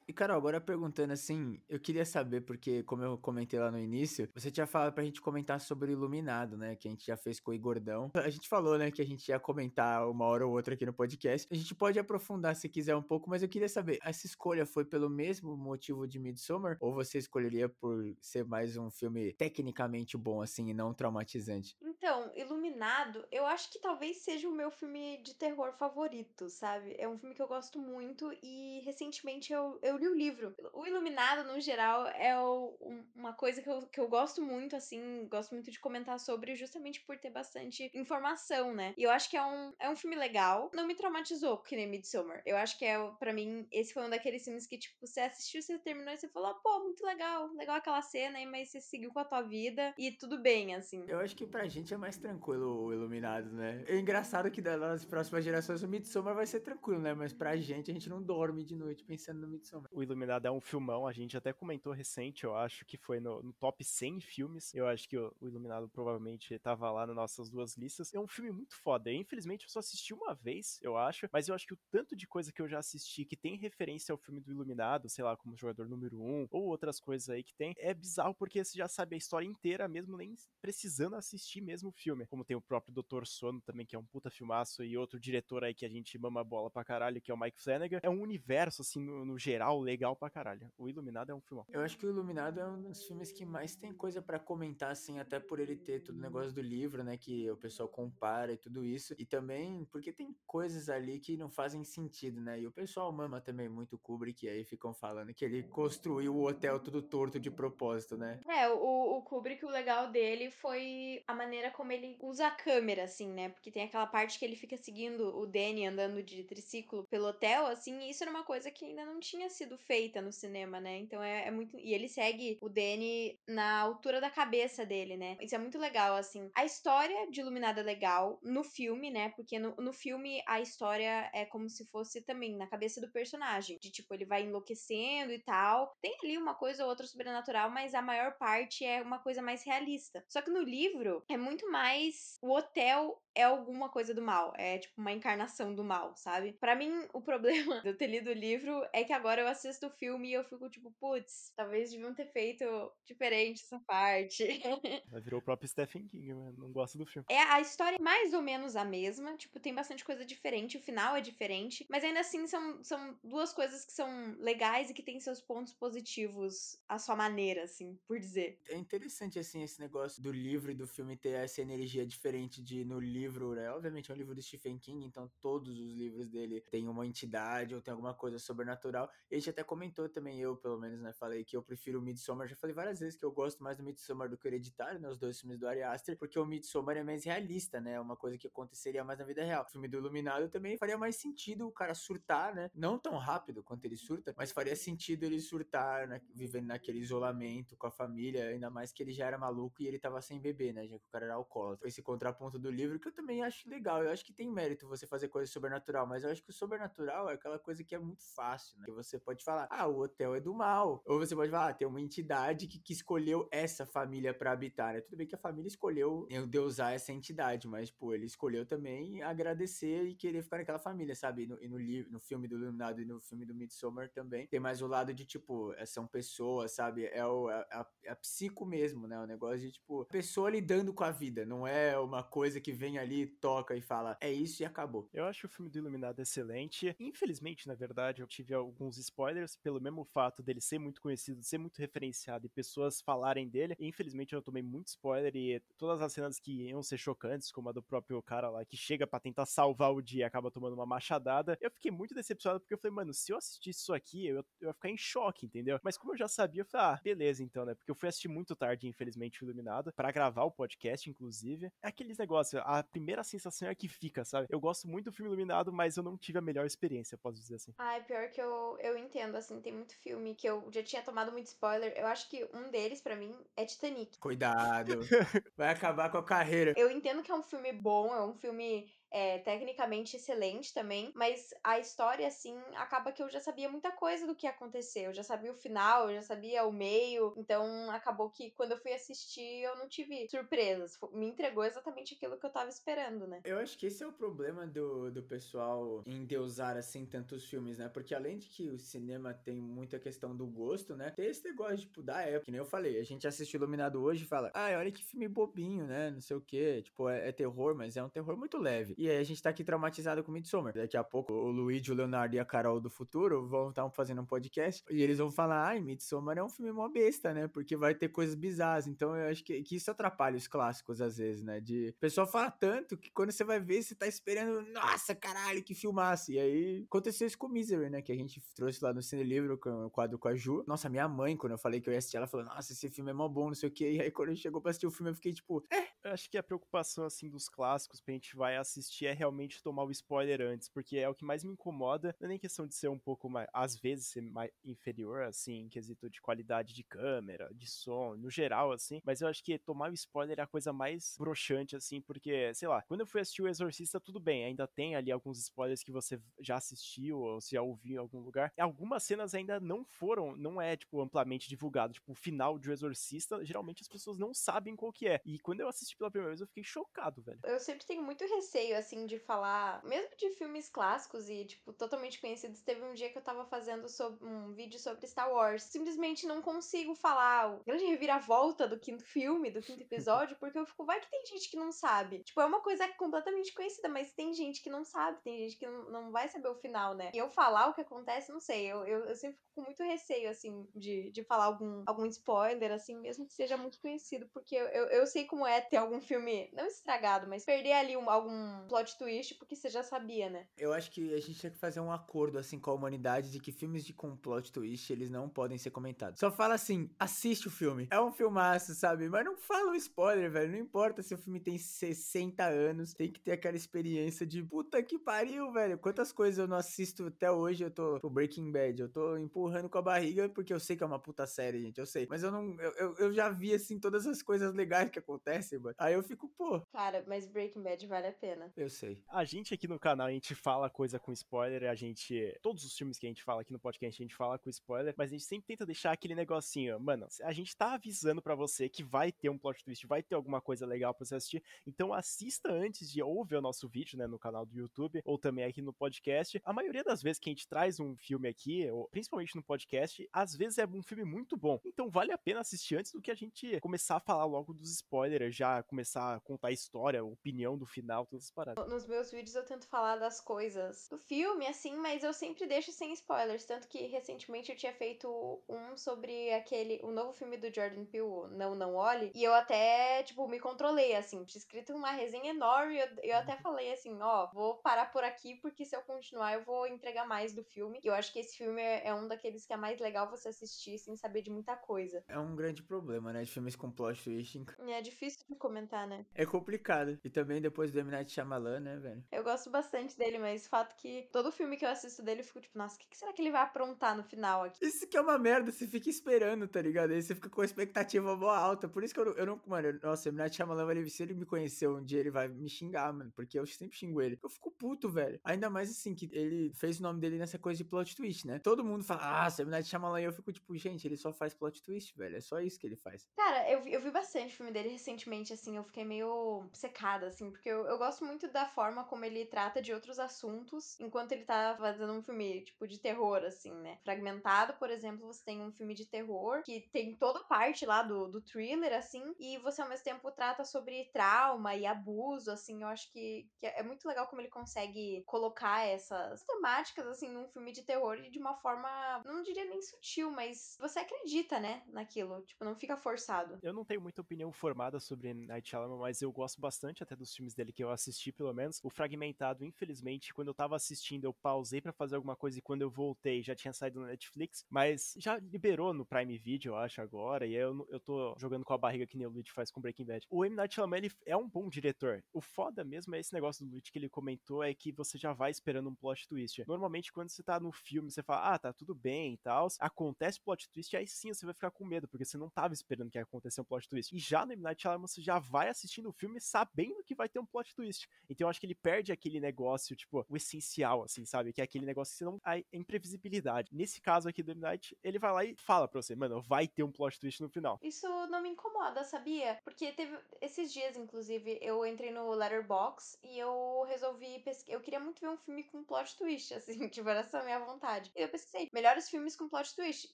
E, Carol, agora perguntando assim, eu queria saber, porque, como eu comentei lá no início, você tinha falado pra gente comentar sobre o Iluminado, né? Que a gente já fez com o Igordão. A gente falou, né, que a gente ia comentar uma hora ou outra aqui no podcast. A gente pode aprofundar se quiser um pouco, mas eu queria saber, essa escolha foi pelo mesmo motivo de Midsommar? Ou você escolheria por ser mais um filme tecnicamente bom, assim, e não traumatizante? Então, Iluminado, eu acho que talvez seja o meu filme de terror favorito, sabe? É um filme que eu gosto muito e recentemente eu, eu li o livro. O Iluminado, no geral, é o, uma coisa que eu, que eu gosto muito, assim, gosto muito de comentar sobre, justamente por ter bastante informação, né? E eu acho que é um, é um filme legal. Não me traumatizou, que nem Midsommar. Eu acho que é, para mim, esse foi um daqueles filmes que, tipo, você assistiu, você terminou e você falou, pô, muito legal, legal aquela cena mas você seguiu com a tua vida e tudo bem, assim. Eu acho que pra gente é mais tranquilo o Iluminado, né? É engraçado que nas próximas gerações o Midsommar vai ser tranquilo, né? Mas pra gente, a gente não dorme de noite pensando no Midsommar. O Iluminado é um filmão, a gente até comentou recente, eu acho que foi no, no top 100 filmes. Eu acho que o, o, Iluminado provavelmente tava lá nas nossas duas listas. É um filme muito foda. infelizmente eu só assisti uma vez, eu acho, mas eu acho que o tanto de coisa que eu já assisti que tem referência ao filme do Iluminado, sei lá, como jogador número 1, um, ou outras coisas aí que tem, é bizarro porque você já sabe a história inteira, mesmo nem precisando assistir mesmo o filme. Como tem o próprio Doutor Sono também, que é um puta filmaço, e outro diretor aí que a gente mama bola pra caralho, que é o Mike Flanagan. É um universo, assim, no, no geral, legal pra caralho. O Iluminado é um filmão. Eu acho que o Iluminado é um dos filmes que mais tem coisa para comentar, assim, até por ele ter todo o negócio do livro, né, que o pessoal compara e tudo isso. E também porque tem coisas ali que não fazem sentido, né? E o pessoal mama também muito o Kubrick, e aí ficam falando que ele construiu o hotel tudo torto de propósito, né? É, o, o Kubrick, o legal dele foi a maneira maneira como ele usa a câmera, assim, né? Porque tem aquela parte que ele fica seguindo o Danny andando de triciclo pelo hotel, assim, e isso era uma coisa que ainda não tinha sido feita no cinema, né? Então é, é muito. E ele segue o Danny na altura da cabeça dele, né? Isso é muito legal, assim. A história de Iluminado é legal no filme, né? Porque no, no filme a história é como se fosse também na cabeça do personagem. De tipo, ele vai enlouquecendo e tal. Tem ali uma coisa ou outra sobrenatural, mas a maior parte é uma coisa mais realista. Só que no livro é muito mais o hotel é alguma coisa do mal, é tipo uma encarnação do mal, sabe? Para mim, o problema de eu ter lido o livro é que agora eu assisto o filme e eu fico tipo, putz, talvez deviam ter feito diferente essa parte. Virou o próprio Stephen King, mano. Não gosto do filme. É a história é mais ou menos a mesma, tipo, tem bastante coisa diferente, o final é diferente, mas ainda assim são, são duas coisas que são legais e que têm seus pontos positivos à sua maneira, assim, por dizer. É interessante, assim, esse negócio do livro e do filme ter essa energia diferente de no livro, né? Obviamente é um livro do Stephen King, então todos os livros dele têm uma entidade ou tem alguma coisa sobrenatural. E a gente até comentou também, eu pelo menos, né? Falei que eu prefiro o Midsommar. Já falei várias vezes que eu gosto mais do Midsommar do que o Hereditário, né? Os dois filmes do Ari Aster, porque o Midsommar é mais realista, né? É uma coisa que aconteceria mais na vida real. O filme do Iluminado também faria mais sentido o cara surtar, né? Não tão rápido quanto ele surta, mas faria sentido ele surtar, né? vivendo naquele isolamento com a família, ainda mais que ele já era maluco e ele tava sem bebê, né? Já que o cara era alcoólatra. Esse contraponto do livro que eu também acho legal. Eu acho que tem mérito você fazer coisa sobrenatural, mas eu acho que o sobrenatural é aquela coisa que é muito fácil, né? Que você pode falar, ah, o hotel é do mal. Ou você pode falar, ah, tem uma entidade que, que escolheu essa família para habitar, né? Tudo bem que a família escolheu deusar essa entidade, mas, pô, ele escolheu também agradecer e querer ficar naquela família, sabe? E no, e no livro, no filme do Iluminado e no filme do Midsommar também, tem mais o lado de, tipo, é, são pessoas, sabe? É o, a, a, a psico mesmo, né? O negócio de, tipo, pessoa lidando com a vida, não é uma coisa que vem ali, toca e fala, é isso e acabou. Eu acho o filme do Iluminado excelente. Infelizmente, na verdade, eu tive alguns spoilers pelo mesmo fato dele ser muito conhecido, ser muito referenciado e pessoas falarem dele. Infelizmente, eu tomei muito spoiler e todas as cenas que iam ser chocantes, como a do próprio cara lá que chega para tentar salvar o dia e acaba tomando uma machadada, eu fiquei muito decepcionado porque eu falei, mano, se eu assistisse isso aqui, eu, eu ia ficar em choque, entendeu? Mas como eu já sabia, eu falei, ah, beleza então, né? Porque eu fui assistir muito tarde, infelizmente, Iluminado, para gravar o podcast, inclusive. É aqueles negócios, a primeira sensação é que fica, sabe? Eu gosto muito do filme Iluminado, mas eu não tive a melhor experiência, posso dizer assim. Ah, é pior que eu, eu entendo, assim, tem muito filme que eu já tinha tomado muito spoiler. Eu acho que um deles, para mim, é Titanic. Cuidado, vai acabar com a carreira. Eu entendo que é um filme bom, é um filme é, tecnicamente excelente também, mas a história, assim, acaba que eu já sabia muita coisa do que ia acontecer. Eu já sabia o final, eu já sabia o meio, então acabou que quando eu fui assistir eu não tive surpresas. Me entregou exatamente aquilo que eu tava esperando, né? Eu acho que esse é o problema do, do pessoal endeusar, assim, tantos filmes, né? Porque além de que o cinema tem muita questão do gosto, né? Tem esse negócio, tipo, da época, que nem eu falei. A gente assiste Iluminado hoje e fala, ai, olha que filme bobinho, né? Não sei o quê. Tipo, é, é terror, mas é um terror muito leve. E aí a gente tá aqui traumatizado com Midsommar. Daqui a pouco o Luigi, o Leonardo e a Carol do futuro vão estar fazendo um podcast e eles vão falar: ai, Midsommar é um filme mó besta, né? Porque vai ter coisas bizarras. Então eu acho que, que isso atrapalha os clássicos às vezes, né? De o pessoal fala tanto que quando você vai ver, você tá esperando, nossa, caralho, que filmasse. E aí aconteceu isso com Misery, né? Que a gente trouxe lá no Cine Livro, com o quadro com a Ju. Nossa, minha mãe, quando eu falei que eu ia assistir, ela falou: nossa, esse filme é mó bom, não sei o quê. E aí quando chegou pra assistir o filme, eu fiquei tipo, é. Eu acho que a preocupação, assim, dos clássicos pra gente vai assistir é realmente tomar o spoiler antes, porque é o que mais me incomoda. Não é nem questão de ser um pouco mais, às vezes, ser mais inferior, assim, em quesito de qualidade de câmera, de som, no geral, assim. Mas eu acho que tomar o spoiler é a coisa mais broxante, assim, porque, sei lá, quando eu fui assistir o Exorcista, tudo bem, ainda tem ali alguns spoilers que você já assistiu ou se já ouviu em algum lugar. Algumas cenas ainda não foram, não é, tipo, amplamente divulgado. Tipo, o final de O Exorcista, geralmente as pessoas não sabem qual que é. E quando eu assisti pela primeira vez, eu fiquei chocado, velho. Eu sempre tenho muito receio, assim, de falar, mesmo de filmes clássicos e, tipo, totalmente conhecidos. Teve um dia que eu tava fazendo sobre, um vídeo sobre Star Wars. Simplesmente não consigo falar o grande reviravolta do quinto filme, do quinto episódio, porque eu fico, vai que tem gente que não sabe. Tipo, é uma coisa completamente conhecida, mas tem gente que não sabe, tem gente que não, não vai saber o final, né? E eu falar o que acontece, não sei. Eu, eu, eu sempre fico com muito receio, assim, de, de falar algum, algum spoiler, assim, mesmo que seja muito conhecido, porque eu, eu, eu sei como é ter algum filme, não estragado, mas perder ali um, algum plot twist porque você já sabia, né? Eu acho que a gente tinha que fazer um acordo, assim, com a humanidade de que filmes de com plot twist, eles não podem ser comentados. Só fala assim, assiste o filme. É um filmaço, sabe? Mas não fala um spoiler, velho. Não importa se o filme tem 60 anos, tem que ter aquela experiência de puta que pariu, velho. Quantas coisas eu não assisto até hoje, eu tô pro Breaking Bad, eu tô empurrando com a barriga porque eu sei que é uma puta série, gente, eu sei. Mas eu não, eu, eu, eu já vi, assim, todas as coisas legais que acontecem, mano. Aí eu fico, pô. Cara, mas Breaking Bad vale a pena. Eu sei. A gente aqui no canal, a gente fala coisa com spoiler, a gente. Todos os filmes que a gente fala aqui no podcast, a gente fala com spoiler, mas a gente sempre tenta deixar aquele negocinho, mano, a gente tá avisando para você que vai ter um plot twist, vai ter alguma coisa legal pra você assistir, então assista antes de ou ver o nosso vídeo, né, no canal do YouTube, ou também aqui no podcast. A maioria das vezes que a gente traz um filme aqui, ou principalmente no podcast, às vezes é um filme muito bom. Então vale a pena assistir antes do que a gente começar a falar logo dos spoilers, já começar a contar a história, a opinião do final, todas as paradas. Nos meus vídeos eu tento falar das coisas do filme, assim, mas eu sempre deixo sem spoilers. Tanto que recentemente eu tinha feito um sobre aquele, o novo filme do Jordan Peele, Não Não Olhe, e eu até, tipo, me controlei, assim, tinha escrito uma resenha enorme, eu, eu até Uhum. falei assim, ó, vou parar por aqui, porque se eu continuar eu vou entregar mais do filme. E eu acho que esse filme é, é um daqueles que é mais legal você assistir sem saber de muita coisa. É um grande problema, né, de filmes com plot twist. É difícil de comentar, né? É complicado. E também depois do M. Night Shyamalan, né, velho? Eu gosto bastante dele, mas o fato que todo filme que eu assisto dele eu fico tipo, nossa, o que, que será que ele vai aprontar no final aqui? Isso que é uma merda, você fica esperando, tá ligado? Aí você fica com a expectativa boa alta. Por isso que eu não, eu não mano, eu- nossa, o. Night Shyamalan, ele, se ele me conheceu um dia, ele vai me xingar, mano, porque eu sempre xingo ele. Eu fico puto, velho. Ainda mais assim, que ele fez o nome dele nessa coisa de plot twist, né? Todo mundo fala, ah, M. Night Shyamalan, e eu fico tipo, gente, ele só faz plot twist, velho. É só isso que ele faz. Cara, eu vi, eu vi bastante filme dele recentemente, assim, eu fiquei meio secada, assim, porque eu, eu gosto muito da forma como ele trata de outros assuntos enquanto ele tá fazendo um filme, tipo, de terror, assim, né? Fragmentado, por exemplo, você tem um filme de terror que tem toda parte lá do, do thriller, assim, e você ao mesmo tempo trata sobre trauma e abuso, assim, eu acho que, que é muito legal como ele consegue colocar essas temáticas, assim, num filme de terror e de uma forma, não diria nem sutil, mas você acredita, né, naquilo, tipo, não fica forçado. Eu não tenho muita opinião formada sobre Night Shyamalan, mas eu gosto bastante até dos filmes dele que eu assisti, pelo menos. O Fragmentado, infelizmente, quando eu tava assistindo, eu pausei pra fazer alguma coisa e quando eu voltei já tinha saído no Netflix, mas já liberou no Prime Video, eu acho, agora, e eu, eu tô jogando com a barriga que nem o Luigi faz com Breaking Bad. O M. Night Shyamalan, ele é um bom diretor. O foda mesmo é esse negócio do Luigi que ele comentou, é que você já vai esperando um plot twist. Normalmente, quando você tá no filme, você fala, ah, tá tudo bem e tal, acontece plot twist, aí sim você vai ficar com medo, porque você não tava esperando que ia acontecer um plot twist. E já no M. Night Shyamalan, você já vai assistindo o filme sabendo que vai ter um plot twist. Então eu acho que ele perde aquele negócio, tipo, o essencial, assim, sabe? Que é aquele negócio que você não... a imprevisibilidade. Nesse caso aqui do M. Night, ele vai lá e fala pra você, mano, vai ter um plot twist no final. Isso não me incomoda, sabia? Porque teve esses dias, inclusive, eu entrei no Letterbox e eu resolvi pesquisar. Eu queria muito ver um filme com plot twist, assim, tipo, era essa minha vontade. E eu pesquisei, melhores filmes com plot twist.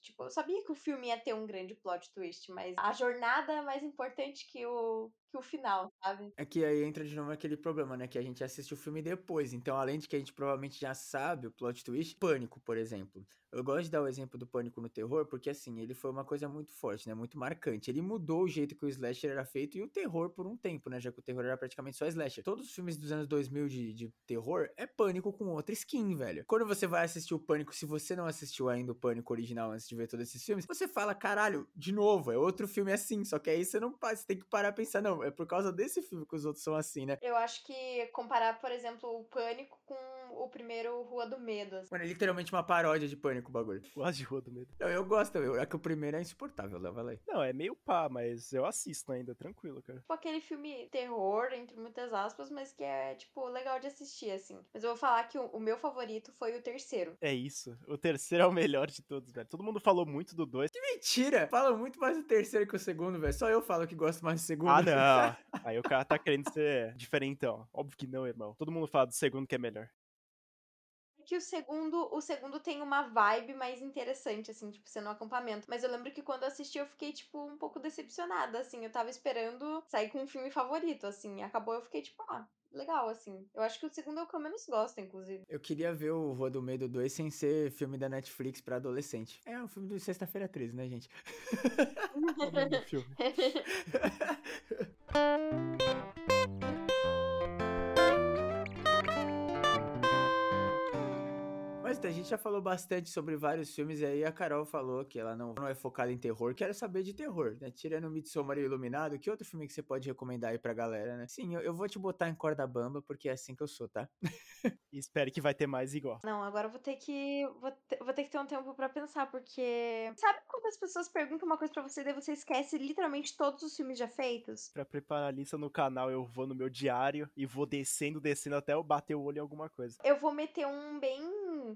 Tipo, eu sabia que o filme ia ter um grande plot twist, mas a jornada é mais importante que o, que o final, sabe? É que aí entra de novo aquele problema, né? Que a gente assiste o filme depois. Então, além de que a gente provavelmente já sabe o plot twist, Pânico, por exemplo. Eu gosto de dar o exemplo do Pânico no terror, porque assim, ele foi uma coisa muito forte, né? Muito marcante. Ele mudou o jeito que o slasher era feito e o terror por um tempo, né? Já que o terror era praticamente só slasher. Todos os filmes dos anos 2000 de, de terror é Pânico com outra skin, velho. Quando você vai assistir o Pânico, se você não assistiu ainda o Pânico original antes de ver todos esses filmes, você fala, caralho, de novo, é outro filme assim. Só que aí você não você tem que parar e pensar, não, é por causa desse filme que os outros são assim, né? Eu acho que comparar, por exemplo, o Pânico com o primeiro Rua do Medo. assim. Mano, é literalmente uma paródia de Pânico o bagulho. Gosto de Rua do Medo. Não, eu gosto, eu, é que o primeiro é insuportável, Léo, vai lá. aí. Não, é meio pá, mas eu assisto ainda, tranquilo, cara. Tipo aquele filme terror, entre muitas aspas, mas que é, tipo, legal de assistir, assim. Mas eu vou falar que o, o meu favorito foi o terceiro. É isso. O terceiro é o melhor de todos, velho. Todo mundo falou muito do dois. Mentira! Fala muito mais do terceiro que o segundo, velho. Só eu falo que gosto mais do segundo. Ah, não. Aí o cara tá querendo ser diferentão. Óbvio que não, irmão. Todo mundo fala do segundo que é melhor. Que o segundo, o segundo tem uma vibe mais interessante, assim, tipo, sendo um acampamento. Mas eu lembro que quando eu assisti, eu fiquei, tipo, um pouco decepcionada, assim. Eu tava esperando sair com um filme favorito, assim. Acabou, eu fiquei, tipo, ah, legal, assim. Eu acho que o segundo é o que eu menos gosto, inclusive. Eu queria ver o Rua do Medo 2 sem ser filme da Netflix pra adolescente. É um filme de sexta-feira 13, né, gente? É o nome filme. gente já falou bastante sobre vários filmes, e aí a Carol falou que ela não, não é focada em terror. Quero saber de terror, né? Tirando Midsommar e Iluminado, que outro filme que você pode recomendar aí pra galera, né? Sim, eu, eu vou te botar em corda bamba, porque é assim que eu sou, tá? e espere que vai ter mais igual. Não, agora eu vou ter que. Vou ter, vou ter que ter um tempo para pensar, porque. Sabe quando as pessoas perguntam uma coisa para você e você esquece literalmente todos os filmes já feitos? Pra preparar a lista no canal, eu vou no meu diário e vou descendo, descendo até eu bater o olho em alguma coisa. Eu vou meter um bem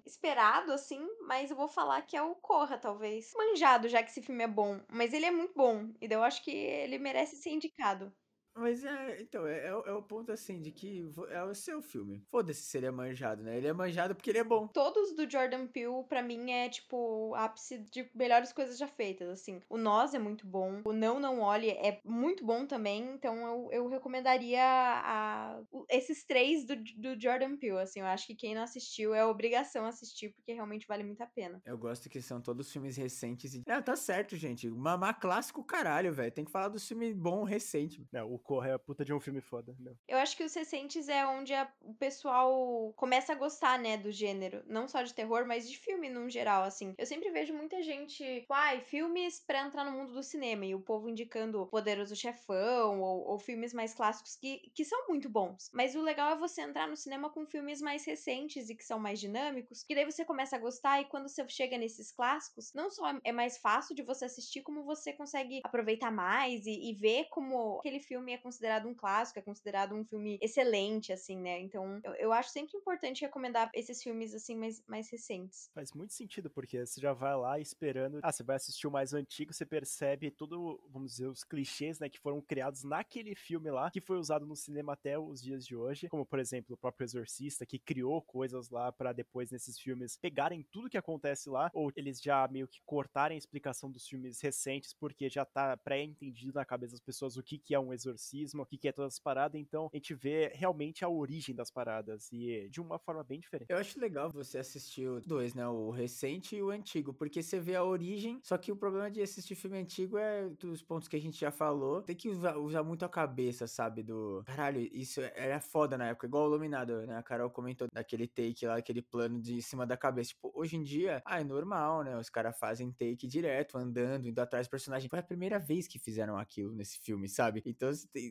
esperado, assim, mas eu vou falar que é o Corra, talvez. Manjado, já que esse filme é bom. Mas ele é muito bom. E eu acho que ele merece ser indicado. Mas é, então, é, é, o ponto assim, de que é o seu filme. Foda-se se ele é manjado, né? Ele é manjado porque ele é bom. Todos do Jordan Peele, pra mim, é tipo o ápice de melhores coisas já feitas, assim. O Nós é muito bom, o Não Não Olhe é muito bom também, então eu, eu recomendaria a, esses três do, do Jordan Peele, assim. Eu acho que quem não assistiu é obrigação assistir, porque realmente vale muito a pena. Eu gosto que são todos filmes recentes e... Ah, tá certo, gente. Mamar clássico caralho, velho. Tem que falar do filme bom recente. Não, o Corra é a puta de um filme foda. Eu acho que os recentes é onde a, o pessoal começa a gostar, né, do gênero. Não só de terror, mas de filme no geral, assim. Eu sempre vejo muita gente, ai, filmes pra entrar no mundo do cinema. E o povo indicando Poderoso Chefão ou, ou filmes mais clássicos que, que são muito bons. Mas o legal é você entrar no cinema com filmes mais recentes e que são mais dinâmicos, que daí você começa a gostar e quando você chega nesses clássicos, não só é mais fácil de você assistir, como você consegue aproveitar mais e, e ver como aquele filme é considerado um clássico, é considerado um filme excelente, assim, né? Então, eu, eu acho sempre importante recomendar esses filmes, assim, mais, mais recentes. Faz muito sentido, porque você já vai lá esperando. Ah, você vai assistir o mais antigo, você percebe todo, vamos dizer, os clichês, né, que foram criados naquele filme lá, que foi usado no cinema até os dias de hoje. Como, por exemplo, o próprio Exorcista, que criou coisas lá para depois, nesses filmes, pegarem tudo que acontece lá, ou eles já meio que cortarem a explicação dos filmes recentes, porque já tá pré-entendido na cabeça das pessoas o que, que é um exorcista racismo, o que, que é todas as paradas, então a gente vê realmente a origem das paradas e de uma forma bem diferente. Eu acho legal você assistir os dois, né? O recente e o antigo, porque você vê a origem, só que o problema de assistir filme antigo é dos pontos que a gente já falou, tem que usar, usar muito a cabeça, sabe? Do caralho, isso era foda na época, igual o Iluminado, né? A Carol comentou daquele take lá, aquele plano de cima da cabeça. Tipo, hoje em dia, ah, é normal, né? Os caras fazem take direto, andando, indo atrás do personagem. Foi a primeira vez que fizeram aquilo nesse filme, sabe? Então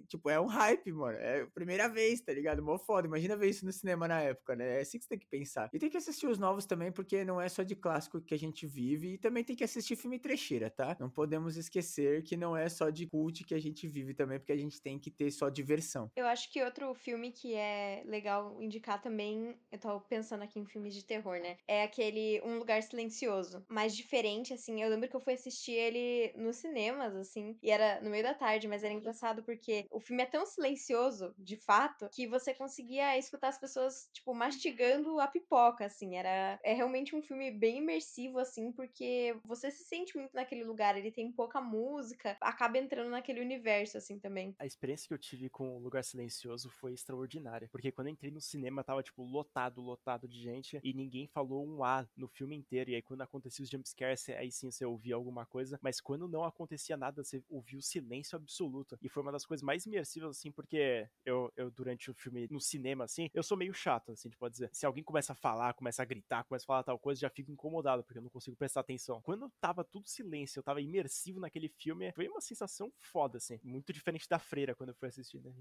tipo, é um hype, mano. É a primeira vez, tá ligado? Mó foda. Imagina ver isso no cinema na época, né? É assim que você tem que pensar. E tem que assistir os novos também, porque não é só de clássico que a gente vive. E também tem que assistir filme trecheira, tá? Não podemos esquecer que não é só de cult que a gente vive também, porque a gente tem que ter só diversão. Eu acho que outro filme que é legal indicar também, eu tô pensando aqui em filmes de terror, né? É aquele Um Lugar Silencioso. Mais diferente, assim. Eu lembro que eu fui assistir ele nos cinemas, assim, e era no meio da tarde, mas era engraçado porque o filme é tão silencioso, de fato, que você conseguia escutar as pessoas, tipo, mastigando a pipoca, assim. Era é realmente um filme bem imersivo, assim, porque você se sente muito naquele lugar. Ele tem pouca música, acaba entrando naquele universo, assim, também. A experiência que eu tive com o Lugar Silencioso foi extraordinária. Porque quando eu entrei no cinema, tava, tipo, lotado, lotado de gente, e ninguém falou um A no filme inteiro. E aí, quando acontecia os jumpscares, aí sim você ouvia alguma coisa. Mas quando não acontecia nada, você ouvia o silêncio absoluto. E foi uma das coisas mais imersivas, assim, porque eu, eu, durante o filme, no cinema, assim, eu sou meio chato, assim, pode dizer. Se alguém começa a falar, começa a gritar, começa a falar tal coisa, já fico incomodado, porque eu não consigo prestar atenção. Quando tava tudo silêncio, eu tava imersivo naquele filme, foi uma sensação foda, assim. Muito diferente da freira quando eu fui assistir, né?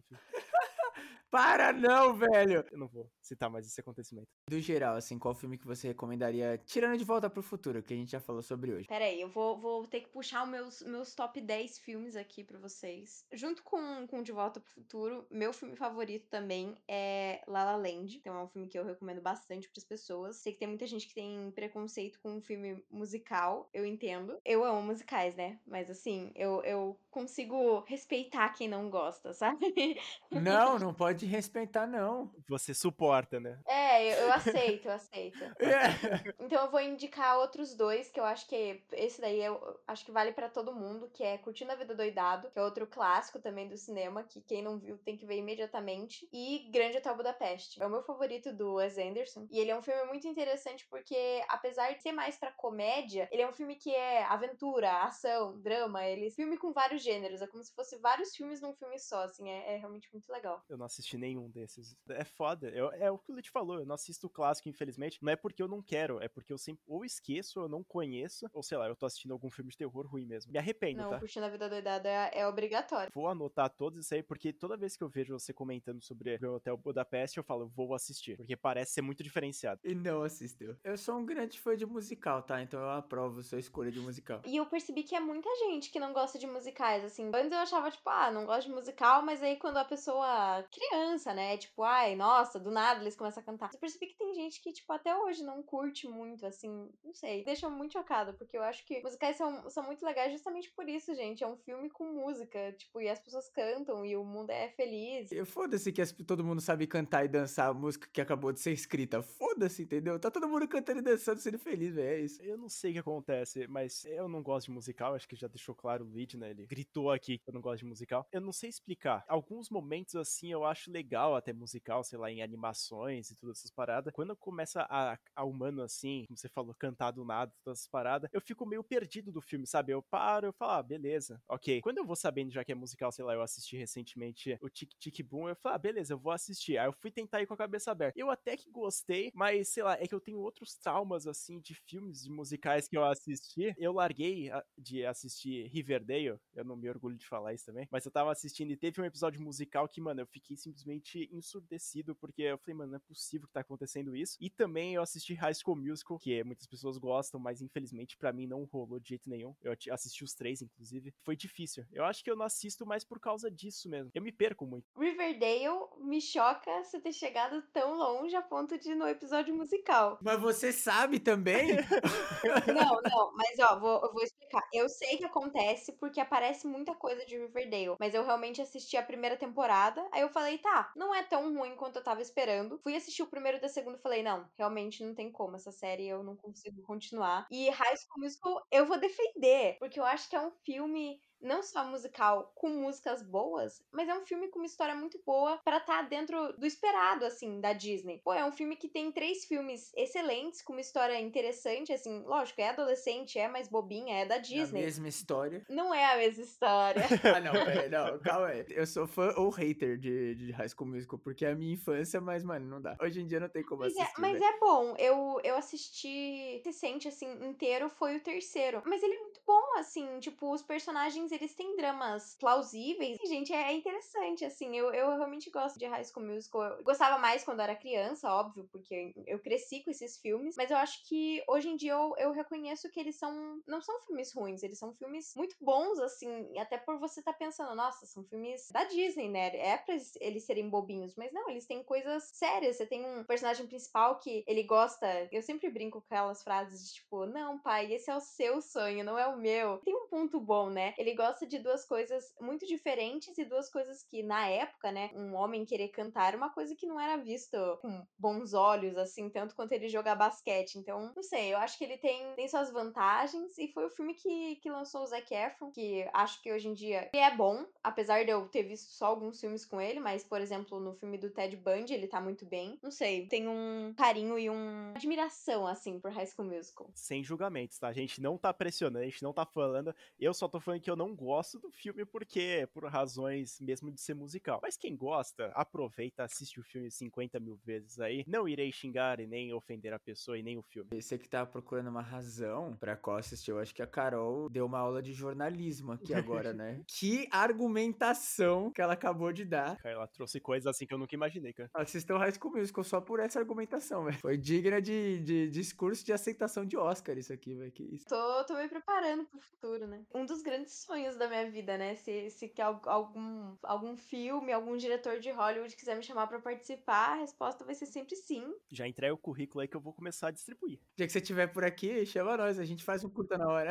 Para não, velho! Eu não vou citar mais esse acontecimento. Do geral, assim, qual filme que você recomendaria, tirando de volta pro futuro, que a gente já falou sobre hoje? Pera aí, eu vou, vou ter que puxar os meus, meus top 10 filmes aqui pra vocês. Junto com, com De Volta pro Futuro, meu filme favorito também é La La Land. Então é um filme que eu recomendo bastante pras pessoas. Sei que tem muita gente que tem preconceito com um filme musical, eu entendo. Eu amo musicais, né? Mas assim, eu, eu consigo respeitar quem não gosta, sabe? Não, não pode respeitar, não. Você suporta, né? É, eu, eu aceito, eu aceito. É. Então eu vou indicar outros dois, que eu acho que esse daí eu acho que vale para todo mundo, que é Curtindo a Vida Doidado, que é outro clássico também do cinema, que quem não viu tem que ver imediatamente, e Grande Hotel Budapeste. É o meu favorito do Wes Anderson, e ele é um filme muito interessante porque, apesar de ser mais para comédia, ele é um filme que é aventura, ação, drama, ele é filme com vários gêneros, é como se fosse vários filmes num filme só, assim, é, é realmente muito legal. Eu não assisti nenhum desses. É foda. Eu, é o que o Lit falou, eu não assisto o clássico, infelizmente. Não é porque eu não quero, é porque eu sempre ou esqueço, ou não conheço, ou sei lá, eu tô assistindo algum filme de terror ruim mesmo. Me arrependo, Não, tá? curtindo a vida doidada é, é obrigatório. Vou anotar todos isso aí, porque toda vez que eu vejo você comentando sobre o Hotel Budapeste, eu falo, vou assistir. Porque parece ser muito diferenciado. E não assistiu. Eu sou um grande fã de musical, tá? Então eu aprovo sua escolha de musical. E eu percebi que é muita gente que não gosta de musicais, assim. Antes eu achava, tipo, ah, não gosto de musical, mas aí quando a pessoa. Criança, né? Tipo, ai, nossa, do nada eles começam a cantar. Eu percebi que tem gente que, tipo, até hoje não curte muito, assim, não sei. Deixa muito chocada, porque eu acho que musicais são, são muito legais justamente por isso, gente. É um filme com música, tipo, e as pessoas cantam e o mundo é feliz. Foda-se que as- todo mundo sabe cantar e dançar a música que acabou de ser escrita. Foda-se, entendeu? Tá todo mundo cantando e dançando, sendo feliz, velho. É isso. Eu não sei o que acontece, mas eu não gosto de musical, acho que já deixou claro o Luigi, né? Ele gritou aqui que eu não gosto de musical. Eu não sei explicar. Alguns momentos assim eu acho legal até musical, sei lá, em animações e todas essas paradas. Quando começa a, a humano assim, como você falou, cantar do nada, todas essas paradas, eu fico meio perdido do filme, sabe? Eu paro, eu falo, ah, beleza, ok. Quando eu vou sabendo já que é musical, sei lá, eu assisti recentemente o Tic Tic Boom, eu falo, ah, beleza, eu vou assistir. Aí eu fui tentar ir com a cabeça aberta. Eu até que gostei, mas sei lá, é que eu tenho outros traumas assim de filmes de musicais que eu assisti. Eu larguei a- de assistir Riverdale, eu não me orgulho de falar isso também, mas eu tava assistindo e teve um episódio musical que, mano, eu fiquei simplesmente ensurdecido porque eu falei, mano, não é possível que tá acontecendo isso. E também eu assisti High School Musical, que muitas pessoas gostam, mas infelizmente pra mim não rolou de jeito nenhum. Eu assisti os três, inclusive. Foi difícil. Eu acho que eu não assisto mais por causa disso mesmo. Eu me perco muito. Riverdale me choca você ter chegado tão longe a ponto de ir no episódio musical. Mas você sabe também? Não, não, mas ó, vou, eu vou explicar. Eu sei que acontece porque aparece muita coisa de Riverdale, mas eu realmente assisti a primeira temporada. Aí eu falei, tá, não é tão ruim quanto eu tava esperando. Fui assistir o primeiro da segunda e falei, não, realmente não tem como. Essa série eu não consigo continuar. E High School Musical eu vou defender, porque eu acho que é um filme não só musical com músicas boas, mas é um filme com uma história muito boa pra estar dentro do esperado, assim, da Disney. Pô, é um filme que tem três filmes excelentes, com uma história interessante, assim, lógico, é adolescente, é mais bobinha, é da A Disney. mesma história. Não é a mesma história. Ah, não, peraí, não, calma aí. Eu sou fã ou hater de, de High School Musical, porque é a minha infância, mas, mano, não dá. Hoje em dia não tem como Mas, é, assistir, mas velho. é bom. Eu, eu assisti recente, assim, inteiro, foi o terceiro. Mas ele é muito bom, assim. Tipo, os personagens, eles têm dramas plausíveis. E, gente, é interessante, assim. Eu, eu realmente gosto de High School Musical. Eu gostava mais quando era criança, óbvio, porque eu cresci com esses filmes. Mas eu acho que hoje em dia eu, eu reconheço que eles são. Não são filmes ruins, eles são filmes muito bons, assim. Até por você estar pensando, nossa, são filmes da Disney, né? É pra eles serem bobinhos. Mas não, eles têm coisas sérias. Você tem um personagem principal que ele gosta. Eu sempre brinco com aquelas frases de tipo, não, pai, esse é o seu sonho, não é o meu. Tem um ponto bom, né? Ele gosta de duas coisas muito diferentes e duas coisas que, na época, né, um homem querer cantar era uma coisa que não era visto com bons olhos, assim, tanto quanto ele jogar basquete. Então, não sei, eu acho que ele tem, tem suas vantagens e foi o filme que, que lançou o Zac Efron, que acho que hoje em dia ele é bom, apesar de eu ter visto só alguns filmes com ele, mas, por exemplo, no filme do Ted Bundy, ele tá muito bem. Não sei, tem um carinho e uma admiração, assim, por High School Musical. Sem julgamentos, tá? A gente não tá pressionando, a gente não tá falando. Eu só tô falando que eu não gosto do filme porque, por razões mesmo de ser musical. Mas quem gosta, aproveita, assiste o filme 50 mil vezes aí. Não irei xingar e nem ofender a pessoa e nem o filme. Você que tava procurando uma razão pra qual assistir, eu acho que a Carol deu uma aula de jornalismo aqui agora, né? que argumentação que ela acabou de dar. Ela trouxe coisas assim que eu nunca imaginei, cara. Assistam High School Musical só por essa argumentação, velho. Foi digna de, de discurso de aceitação de Oscar isso aqui, velho. Que isso. Tô, tô me preparando pro futuro, né? Um dos grandes sonhos da minha vida, né? Se, se que al- algum, algum filme, algum diretor de Hollywood quiser me chamar pra participar, a resposta vai ser sempre sim. Já entrega o currículo aí que eu vou começar a distribuir. O dia que você estiver por aqui, chama nós, a gente faz um curta na hora.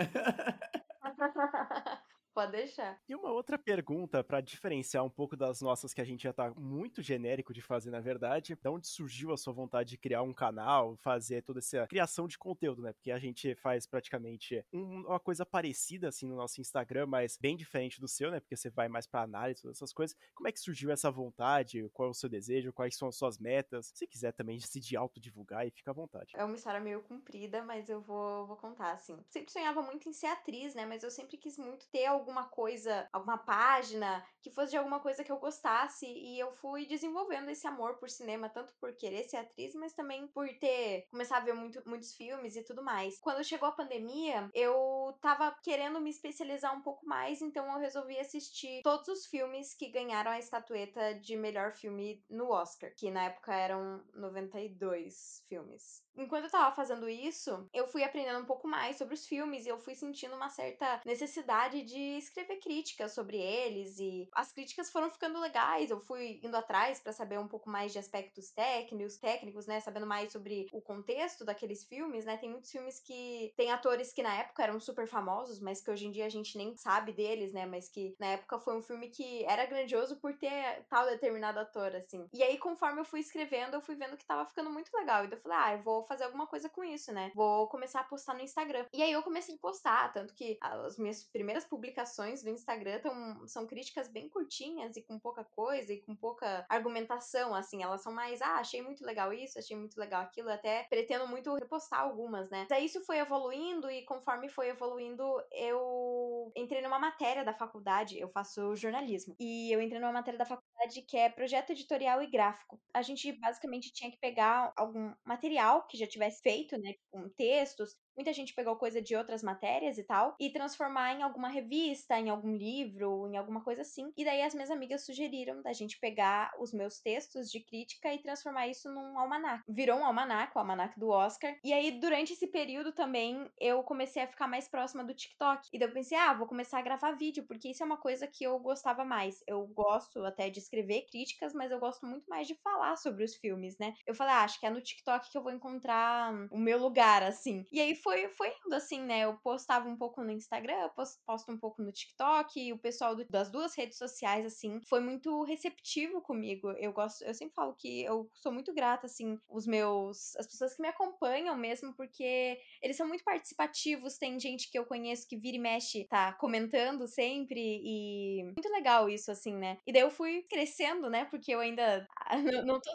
Pode deixar. E uma outra pergunta pra diferenciar um pouco das nossas que a gente já tá muito genérico de fazer, na verdade. De onde surgiu a sua vontade de criar um canal, fazer toda essa criação de conteúdo, né? Porque a gente faz praticamente um- uma coisa parecida assim no nosso Instagram, mas bem diferente do seu, né? Porque você vai mais pra análise, todas essas coisas. Como é que surgiu essa vontade? Qual é o seu desejo? Quais são as suas metas? Se quiser também decidir autodivulgar e fica à vontade. É uma história meio comprida, mas eu vou, vou contar, assim. Sempre sonhava muito em ser atriz, né? Mas eu sempre quis muito ter algum alguma coisa, alguma página, que fosse de alguma coisa que eu gostasse. E eu fui desenvolvendo esse amor por cinema, tanto por querer ser atriz, mas também por ter começado a ver muito, muitos filmes e tudo mais. Quando chegou a pandemia, eu tava querendo me especializar um pouco mais, então eu resolvi assistir todos os filmes que ganharam a estatueta de melhor filme no Oscar, que na época eram 92 filmes. Enquanto eu tava fazendo isso, eu fui aprendendo um pouco mais sobre os filmes e eu fui sentindo uma certa necessidade de escrever críticas sobre eles e as críticas foram ficando legais. Eu fui indo atrás para saber um pouco mais de aspectos técnicos, técnicos, né, sabendo mais sobre o contexto daqueles filmes, né? Tem muitos filmes que tem atores que na época eram super famosos, mas que hoje em dia a gente nem sabe deles, né? Mas que na época foi um filme que era grandioso por ter tal determinado ator, assim. E aí, conforme eu fui escrevendo, eu fui vendo que tava ficando muito legal. E eu falei, ah, eu vou fazer alguma coisa com isso, né? Vou começar a postar no Instagram. E aí eu comecei a postar, tanto que as minhas primeiras publicações do Instagram tão, são críticas bem curtinhas e com pouca coisa e com pouca argumentação, assim. Elas são mais, ah, achei muito legal isso, achei muito legal aquilo, até pretendo muito repostar algumas, né? Daí isso foi evoluindo e conforme foi evoluindo, eu entrei numa matéria da faculdade, eu faço jornalismo, e eu entrei numa matéria da faculdade que é projeto editorial e gráfico. A gente basicamente tinha que pegar algum material que já tivesse feito, né, com textos, Muita gente pegou coisa de outras matérias e tal e transformar em alguma revista, em algum livro, em alguma coisa assim. E daí as minhas amigas sugeriram da gente pegar os meus textos de crítica e transformar isso num almanac. Virou um almanac, o almanac do Oscar. E aí durante esse período também eu comecei a ficar mais próxima do TikTok. E daí eu pensei, ah, vou começar a gravar vídeo, porque isso é uma coisa que eu gostava mais. Eu gosto até de escrever críticas, mas eu gosto muito mais de falar sobre os filmes, né? Eu falei, ah, acho que é no TikTok que eu vou encontrar o meu lugar, assim. E aí foi, foi indo assim, né? Eu postava um pouco no Instagram, posto um pouco no TikTok, e o pessoal do, das duas redes sociais, assim, foi muito receptivo comigo. Eu gosto, eu sempre falo que eu sou muito grata, assim, os meus, as pessoas que me acompanham mesmo, porque eles são muito participativos, tem gente que eu conheço que vira e mexe, tá comentando sempre, e muito legal isso, assim, né? E daí eu fui crescendo, né? Porque eu ainda não tô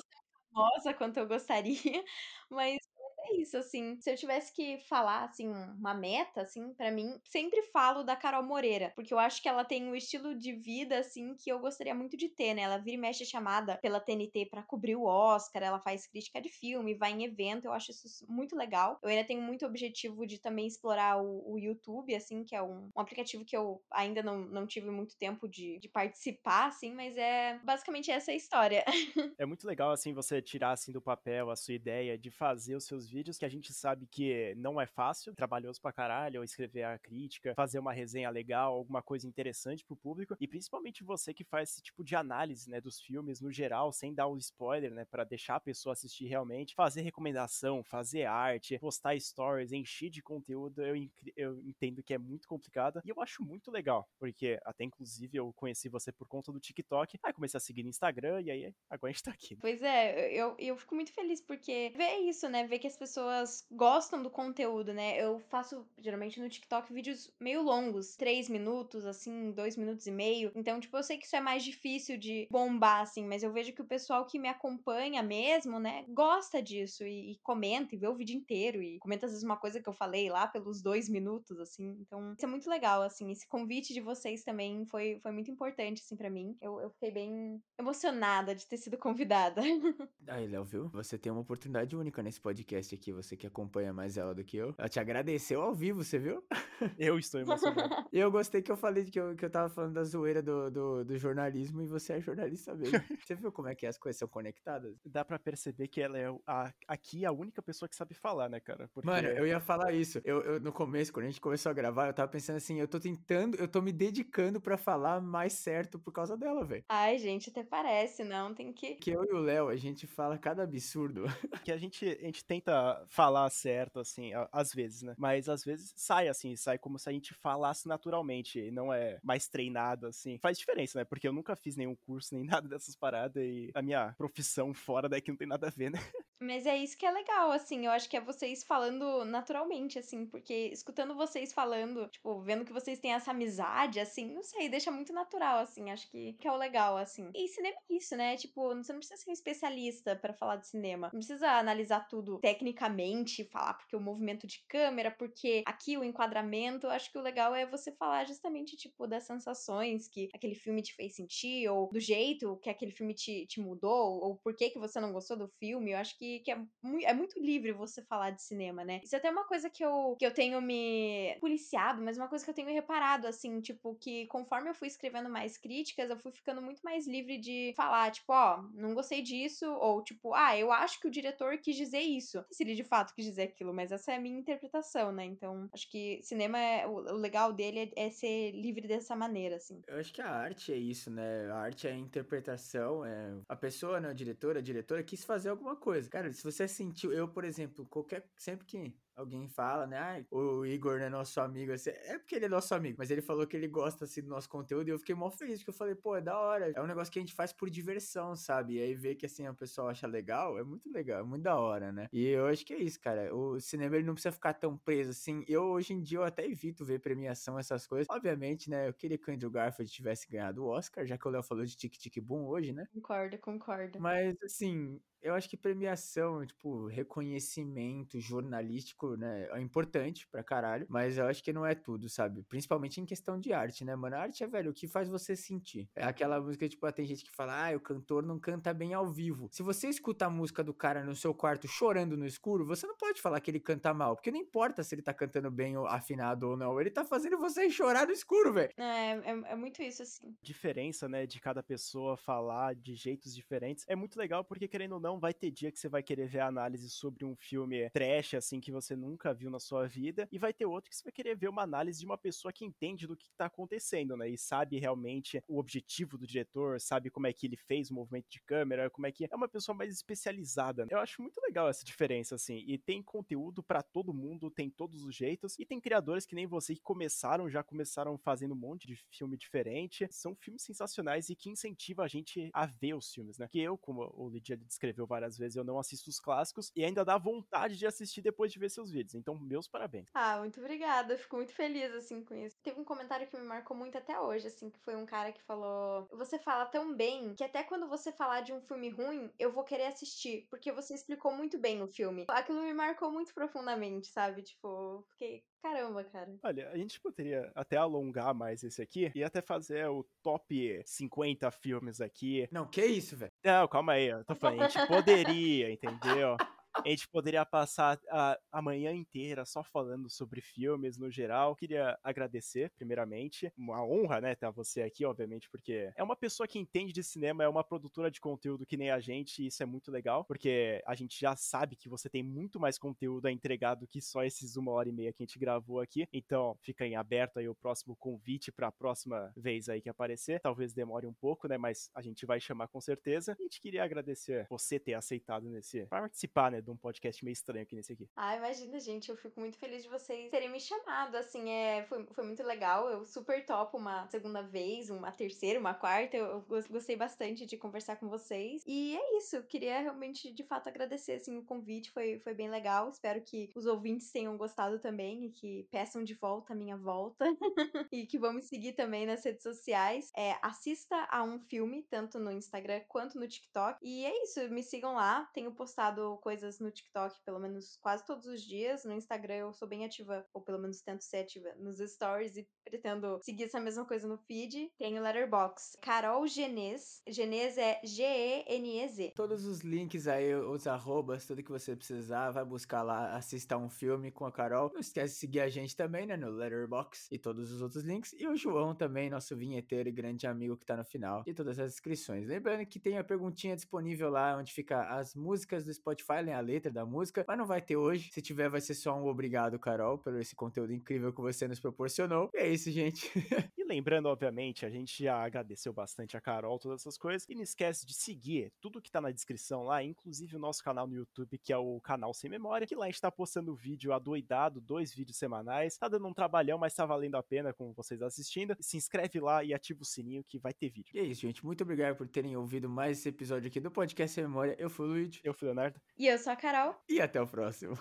famosa quanto eu gostaria, mas é isso, assim. Se eu tivesse que falar, assim, uma meta, assim, para mim, sempre falo da Carol Moreira, porque eu acho que ela tem um estilo de vida, assim, que eu gostaria muito de ter, né? Ela vira e mexe chamada pela TNT para cobrir o Oscar, ela faz crítica de filme, vai em evento, eu acho isso muito legal. Eu ainda tenho muito objetivo de também explorar o, o YouTube, assim, que é um, um, aplicativo que eu ainda não, não tive muito tempo de, de participar, assim, mas é basicamente essa a história. é muito legal, assim, você tirar, assim, do papel a sua ideia de fazer os seus vídeos, que a gente sabe que não é fácil, trabalhoso pra caralho, escrever a crítica, fazer uma resenha legal, alguma coisa interessante pro público, e principalmente você que faz esse tipo de análise, né, dos filmes no geral, sem dar o spoiler, né, para deixar a pessoa assistir realmente, fazer recomendação, fazer arte, postar stories, encher de conteúdo, eu, eu entendo que é muito complicado, e eu acho muito legal, porque até inclusive eu conheci você por conta do TikTok, aí comecei a seguir no Instagram, e aí agora a gente tá aqui. Pois é, eu, eu fico muito feliz porque ver isso, né, ver que as pessoas gostam do conteúdo, né? Eu faço geralmente no TikTok vídeos meio longos, três minutos, assim, dois minutos e meio. Então, tipo, eu sei que isso é mais difícil de bombar, assim, mas eu vejo que o pessoal que me acompanha mesmo, né, gosta disso e, e comenta e vê o vídeo inteiro e comenta às vezes uma coisa que eu falei lá pelos dois minutos, assim. Então, isso é muito legal, assim. Esse convite de vocês também foi, foi muito importante, assim, para mim. Eu, eu fiquei bem emocionada de ter sido convidada. Aí, Léo, viu? Você tem uma oportunidade única nesse podcast aqui. Você que acompanha mais ela do que eu. Ela te agradeceu ao vivo, você viu? Eu estou emocionado. E eu gostei que eu falei que eu, que eu tava falando da zoeira do, do, do jornalismo e você é jornalista mesmo. você viu como é que as coisas são conectadas? Dá para perceber que ela é a, aqui a única pessoa que sabe falar, né, cara? Porque... Mano, eu ia falar isso. Eu, eu, no começo, quando a gente começou a gravar, eu tava pensando assim, eu tô tentando, eu tô me dedicando para falar mais certo por causa dela, velho. Ai, gente, até parece, não, tem que... Que eu e o Léo, a gente fala cada absurdo. Que a gente, a gente tenta falar certo, assim, às vezes, né? Mas às vezes sai assim, sai como se a gente falasse naturalmente, e não é mais treinado, assim. Faz diferença, né? Porque eu nunca fiz nenhum curso, nem nada dessas paradas, e a minha profissão fora daqui não tem nada a ver, né? Mas é isso que é legal, assim, eu acho que é vocês falando naturalmente, assim, porque escutando vocês falando, tipo, vendo que vocês têm essa amizade, assim, não sei, deixa muito natural, assim, acho que, que é o legal, assim. E cinema é isso, né? Tipo, você não precisa ser um especialista para falar de cinema, não precisa analisar tudo tecnicamente, falar porque o movimento de câmera, porque aqui o enquadramento, acho que o legal é você falar justamente, tipo, das sensações que aquele filme te fez sentir, ou do jeito que aquele filme te, te mudou, ou por que, que você não gostou do filme. Eu acho que, que é, muito, é muito livre você falar de cinema, né? Isso é até uma coisa que eu, que eu tenho me policiado, mas uma coisa que eu tenho reparado, assim, tipo, que conforme eu fui escrevendo mais críticas, eu fui ficando muito mais livre de falar, tipo, ó, não gostei disso, ou tipo, ah, eu acho que o diretor quis dizer isso. Se ele de fato quis dizer aquilo, mas essa é a minha interpretação, né? Então, acho que cinema é. O, o legal dele é, é ser livre dessa maneira, assim. Eu acho que a arte é isso, né? A arte é a interpretação, é a pessoa, né, a diretora, a diretora quis fazer alguma coisa. Cara, se você sentiu, eu, por exemplo, qualquer sempre que alguém fala, né? Ah, o Igor não é nosso amigo. Assim, é porque ele é nosso amigo, mas ele falou que ele gosta assim do nosso conteúdo e eu fiquei mó feliz, porque eu falei, pô, é da hora. É um negócio que a gente faz por diversão, sabe? E aí ver que assim a pessoa acha legal, é muito legal, é muito da hora, né? E eu acho que é isso, cara. O cinema ele não precisa ficar tão preso assim. Eu hoje em dia eu até evito ver premiação, essas coisas. Obviamente, né? Eu queria que o Andrew Garfield tivesse ganhado o Oscar, já que o Léo falou de Tic Tic Boom hoje, né? Concordo, concordo. Mas assim, eu acho que premiação, tipo, reconhecimento jornalístico, né, é importante pra caralho, mas eu acho que não é tudo, sabe? Principalmente em questão de arte, né, mano? A arte é, velho, o que faz você sentir. É aquela música, tipo, tem gente que fala, ah, o cantor não canta bem ao vivo. Se você escuta a música do cara no seu quarto chorando no escuro, você não pode falar que ele canta mal, porque não importa se ele tá cantando bem ou afinado ou não, ele tá fazendo você chorar no escuro, velho. É, é, é muito isso, assim. Diferença, né, de cada pessoa falar de jeitos diferentes é muito legal, porque querendo ou não, vai ter dia que você vai querer ver a análise sobre um filme trash, assim, que você nunca viu na sua vida, e vai ter outro que você vai querer ver uma análise de uma pessoa que entende do que tá acontecendo, né, e sabe realmente o objetivo do diretor, sabe como é que ele fez o movimento de câmera, como é que é uma pessoa mais especializada. Né? Eu acho muito legal essa diferença, assim, e tem conteúdo para todo mundo, tem todos os jeitos, e tem criadores que nem você que começaram, já começaram fazendo um monte de filme diferente, são filmes sensacionais e que incentivam a gente a ver os filmes, né, que eu, como o Lidia descreveu várias vezes, eu não assisto os clássicos e ainda dá vontade de assistir depois de ver seus vídeos. Então, meus parabéns. Ah, muito obrigada. Eu fico muito feliz, assim, com isso. Teve um comentário que me marcou muito até hoje, assim, que foi um cara que falou: Você fala tão bem que até quando você falar de um filme ruim, eu vou querer assistir, porque você explicou muito bem o filme. Aquilo me marcou muito profundamente, sabe? Tipo, fiquei, Caramba, cara. Olha, a gente poderia até alongar mais esse aqui e até fazer o top 50 filmes aqui. Não, que isso, velho? Não, calma aí, eu tô falando, a gente poderia, entendeu? A gente poderia passar a, a manhã inteira só falando sobre filmes no geral. Queria agradecer, primeiramente. Uma honra, né, ter você aqui, obviamente, porque é uma pessoa que entende de cinema, é uma produtora de conteúdo que nem a gente, e isso é muito legal, porque a gente já sabe que você tem muito mais conteúdo a entregar do que só esses uma hora e meia que a gente gravou aqui. Então, fica em aberto aí o próximo convite para a próxima vez aí que aparecer. Talvez demore um pouco, né, mas a gente vai chamar com certeza. A gente queria agradecer você ter aceitado nesse participar, né, de um podcast meio estranho aqui nesse aqui. Ah, imagina, gente. Eu fico muito feliz de vocês terem me chamado. Assim, é, foi, foi muito legal. Eu super topo uma segunda vez, uma terceira, uma quarta. Eu, eu gostei bastante de conversar com vocês. E é isso. Eu queria realmente, de fato, agradecer assim, o convite. Foi, foi bem legal. Espero que os ouvintes tenham gostado também e que peçam de volta a minha volta. e que vão me seguir também nas redes sociais. É, assista a um filme, tanto no Instagram quanto no TikTok. E é isso. Me sigam lá. Tenho postado coisas no TikTok pelo menos quase todos os dias. No Instagram eu sou bem ativa, ou pelo menos tento ser ativa nos stories e pretendo seguir essa mesma coisa no feed. Tenho Letterbox. Carol Genez. Genez é G-E-N-E-Z. Todos os links aí, os arrobas, tudo que você precisar, vai buscar lá, assistir um filme com a Carol. Não esquece de seguir a gente também, né, no Letterbox e todos os outros links. E o João também, nosso vinheteiro e grande amigo que tá no final de todas as inscrições. Lembrando que tem a perguntinha disponível lá, onde fica as músicas do Spotify, né, letra da música, mas não vai ter hoje. Se tiver, vai ser só um obrigado, Carol, por esse conteúdo incrível que você nos proporcionou. E é isso, gente. e lembrando, obviamente, a gente já agradeceu bastante a Carol, todas essas coisas. E não esquece de seguir tudo que tá na descrição lá, inclusive o nosso canal no YouTube, que é o canal Sem Memória, que lá a gente tá postando vídeo adoidado, dois vídeos semanais. Tá dando um trabalhão, mas tá valendo a pena com vocês assistindo. Se inscreve lá e ativa o sininho que vai ter vídeo. E é isso, gente. Muito obrigado por terem ouvido mais esse episódio aqui do Podcast Sem Memória. Eu fui o Luigi. Eu fui o Leonardo. E eu sou sou a Carol. E até o próximo.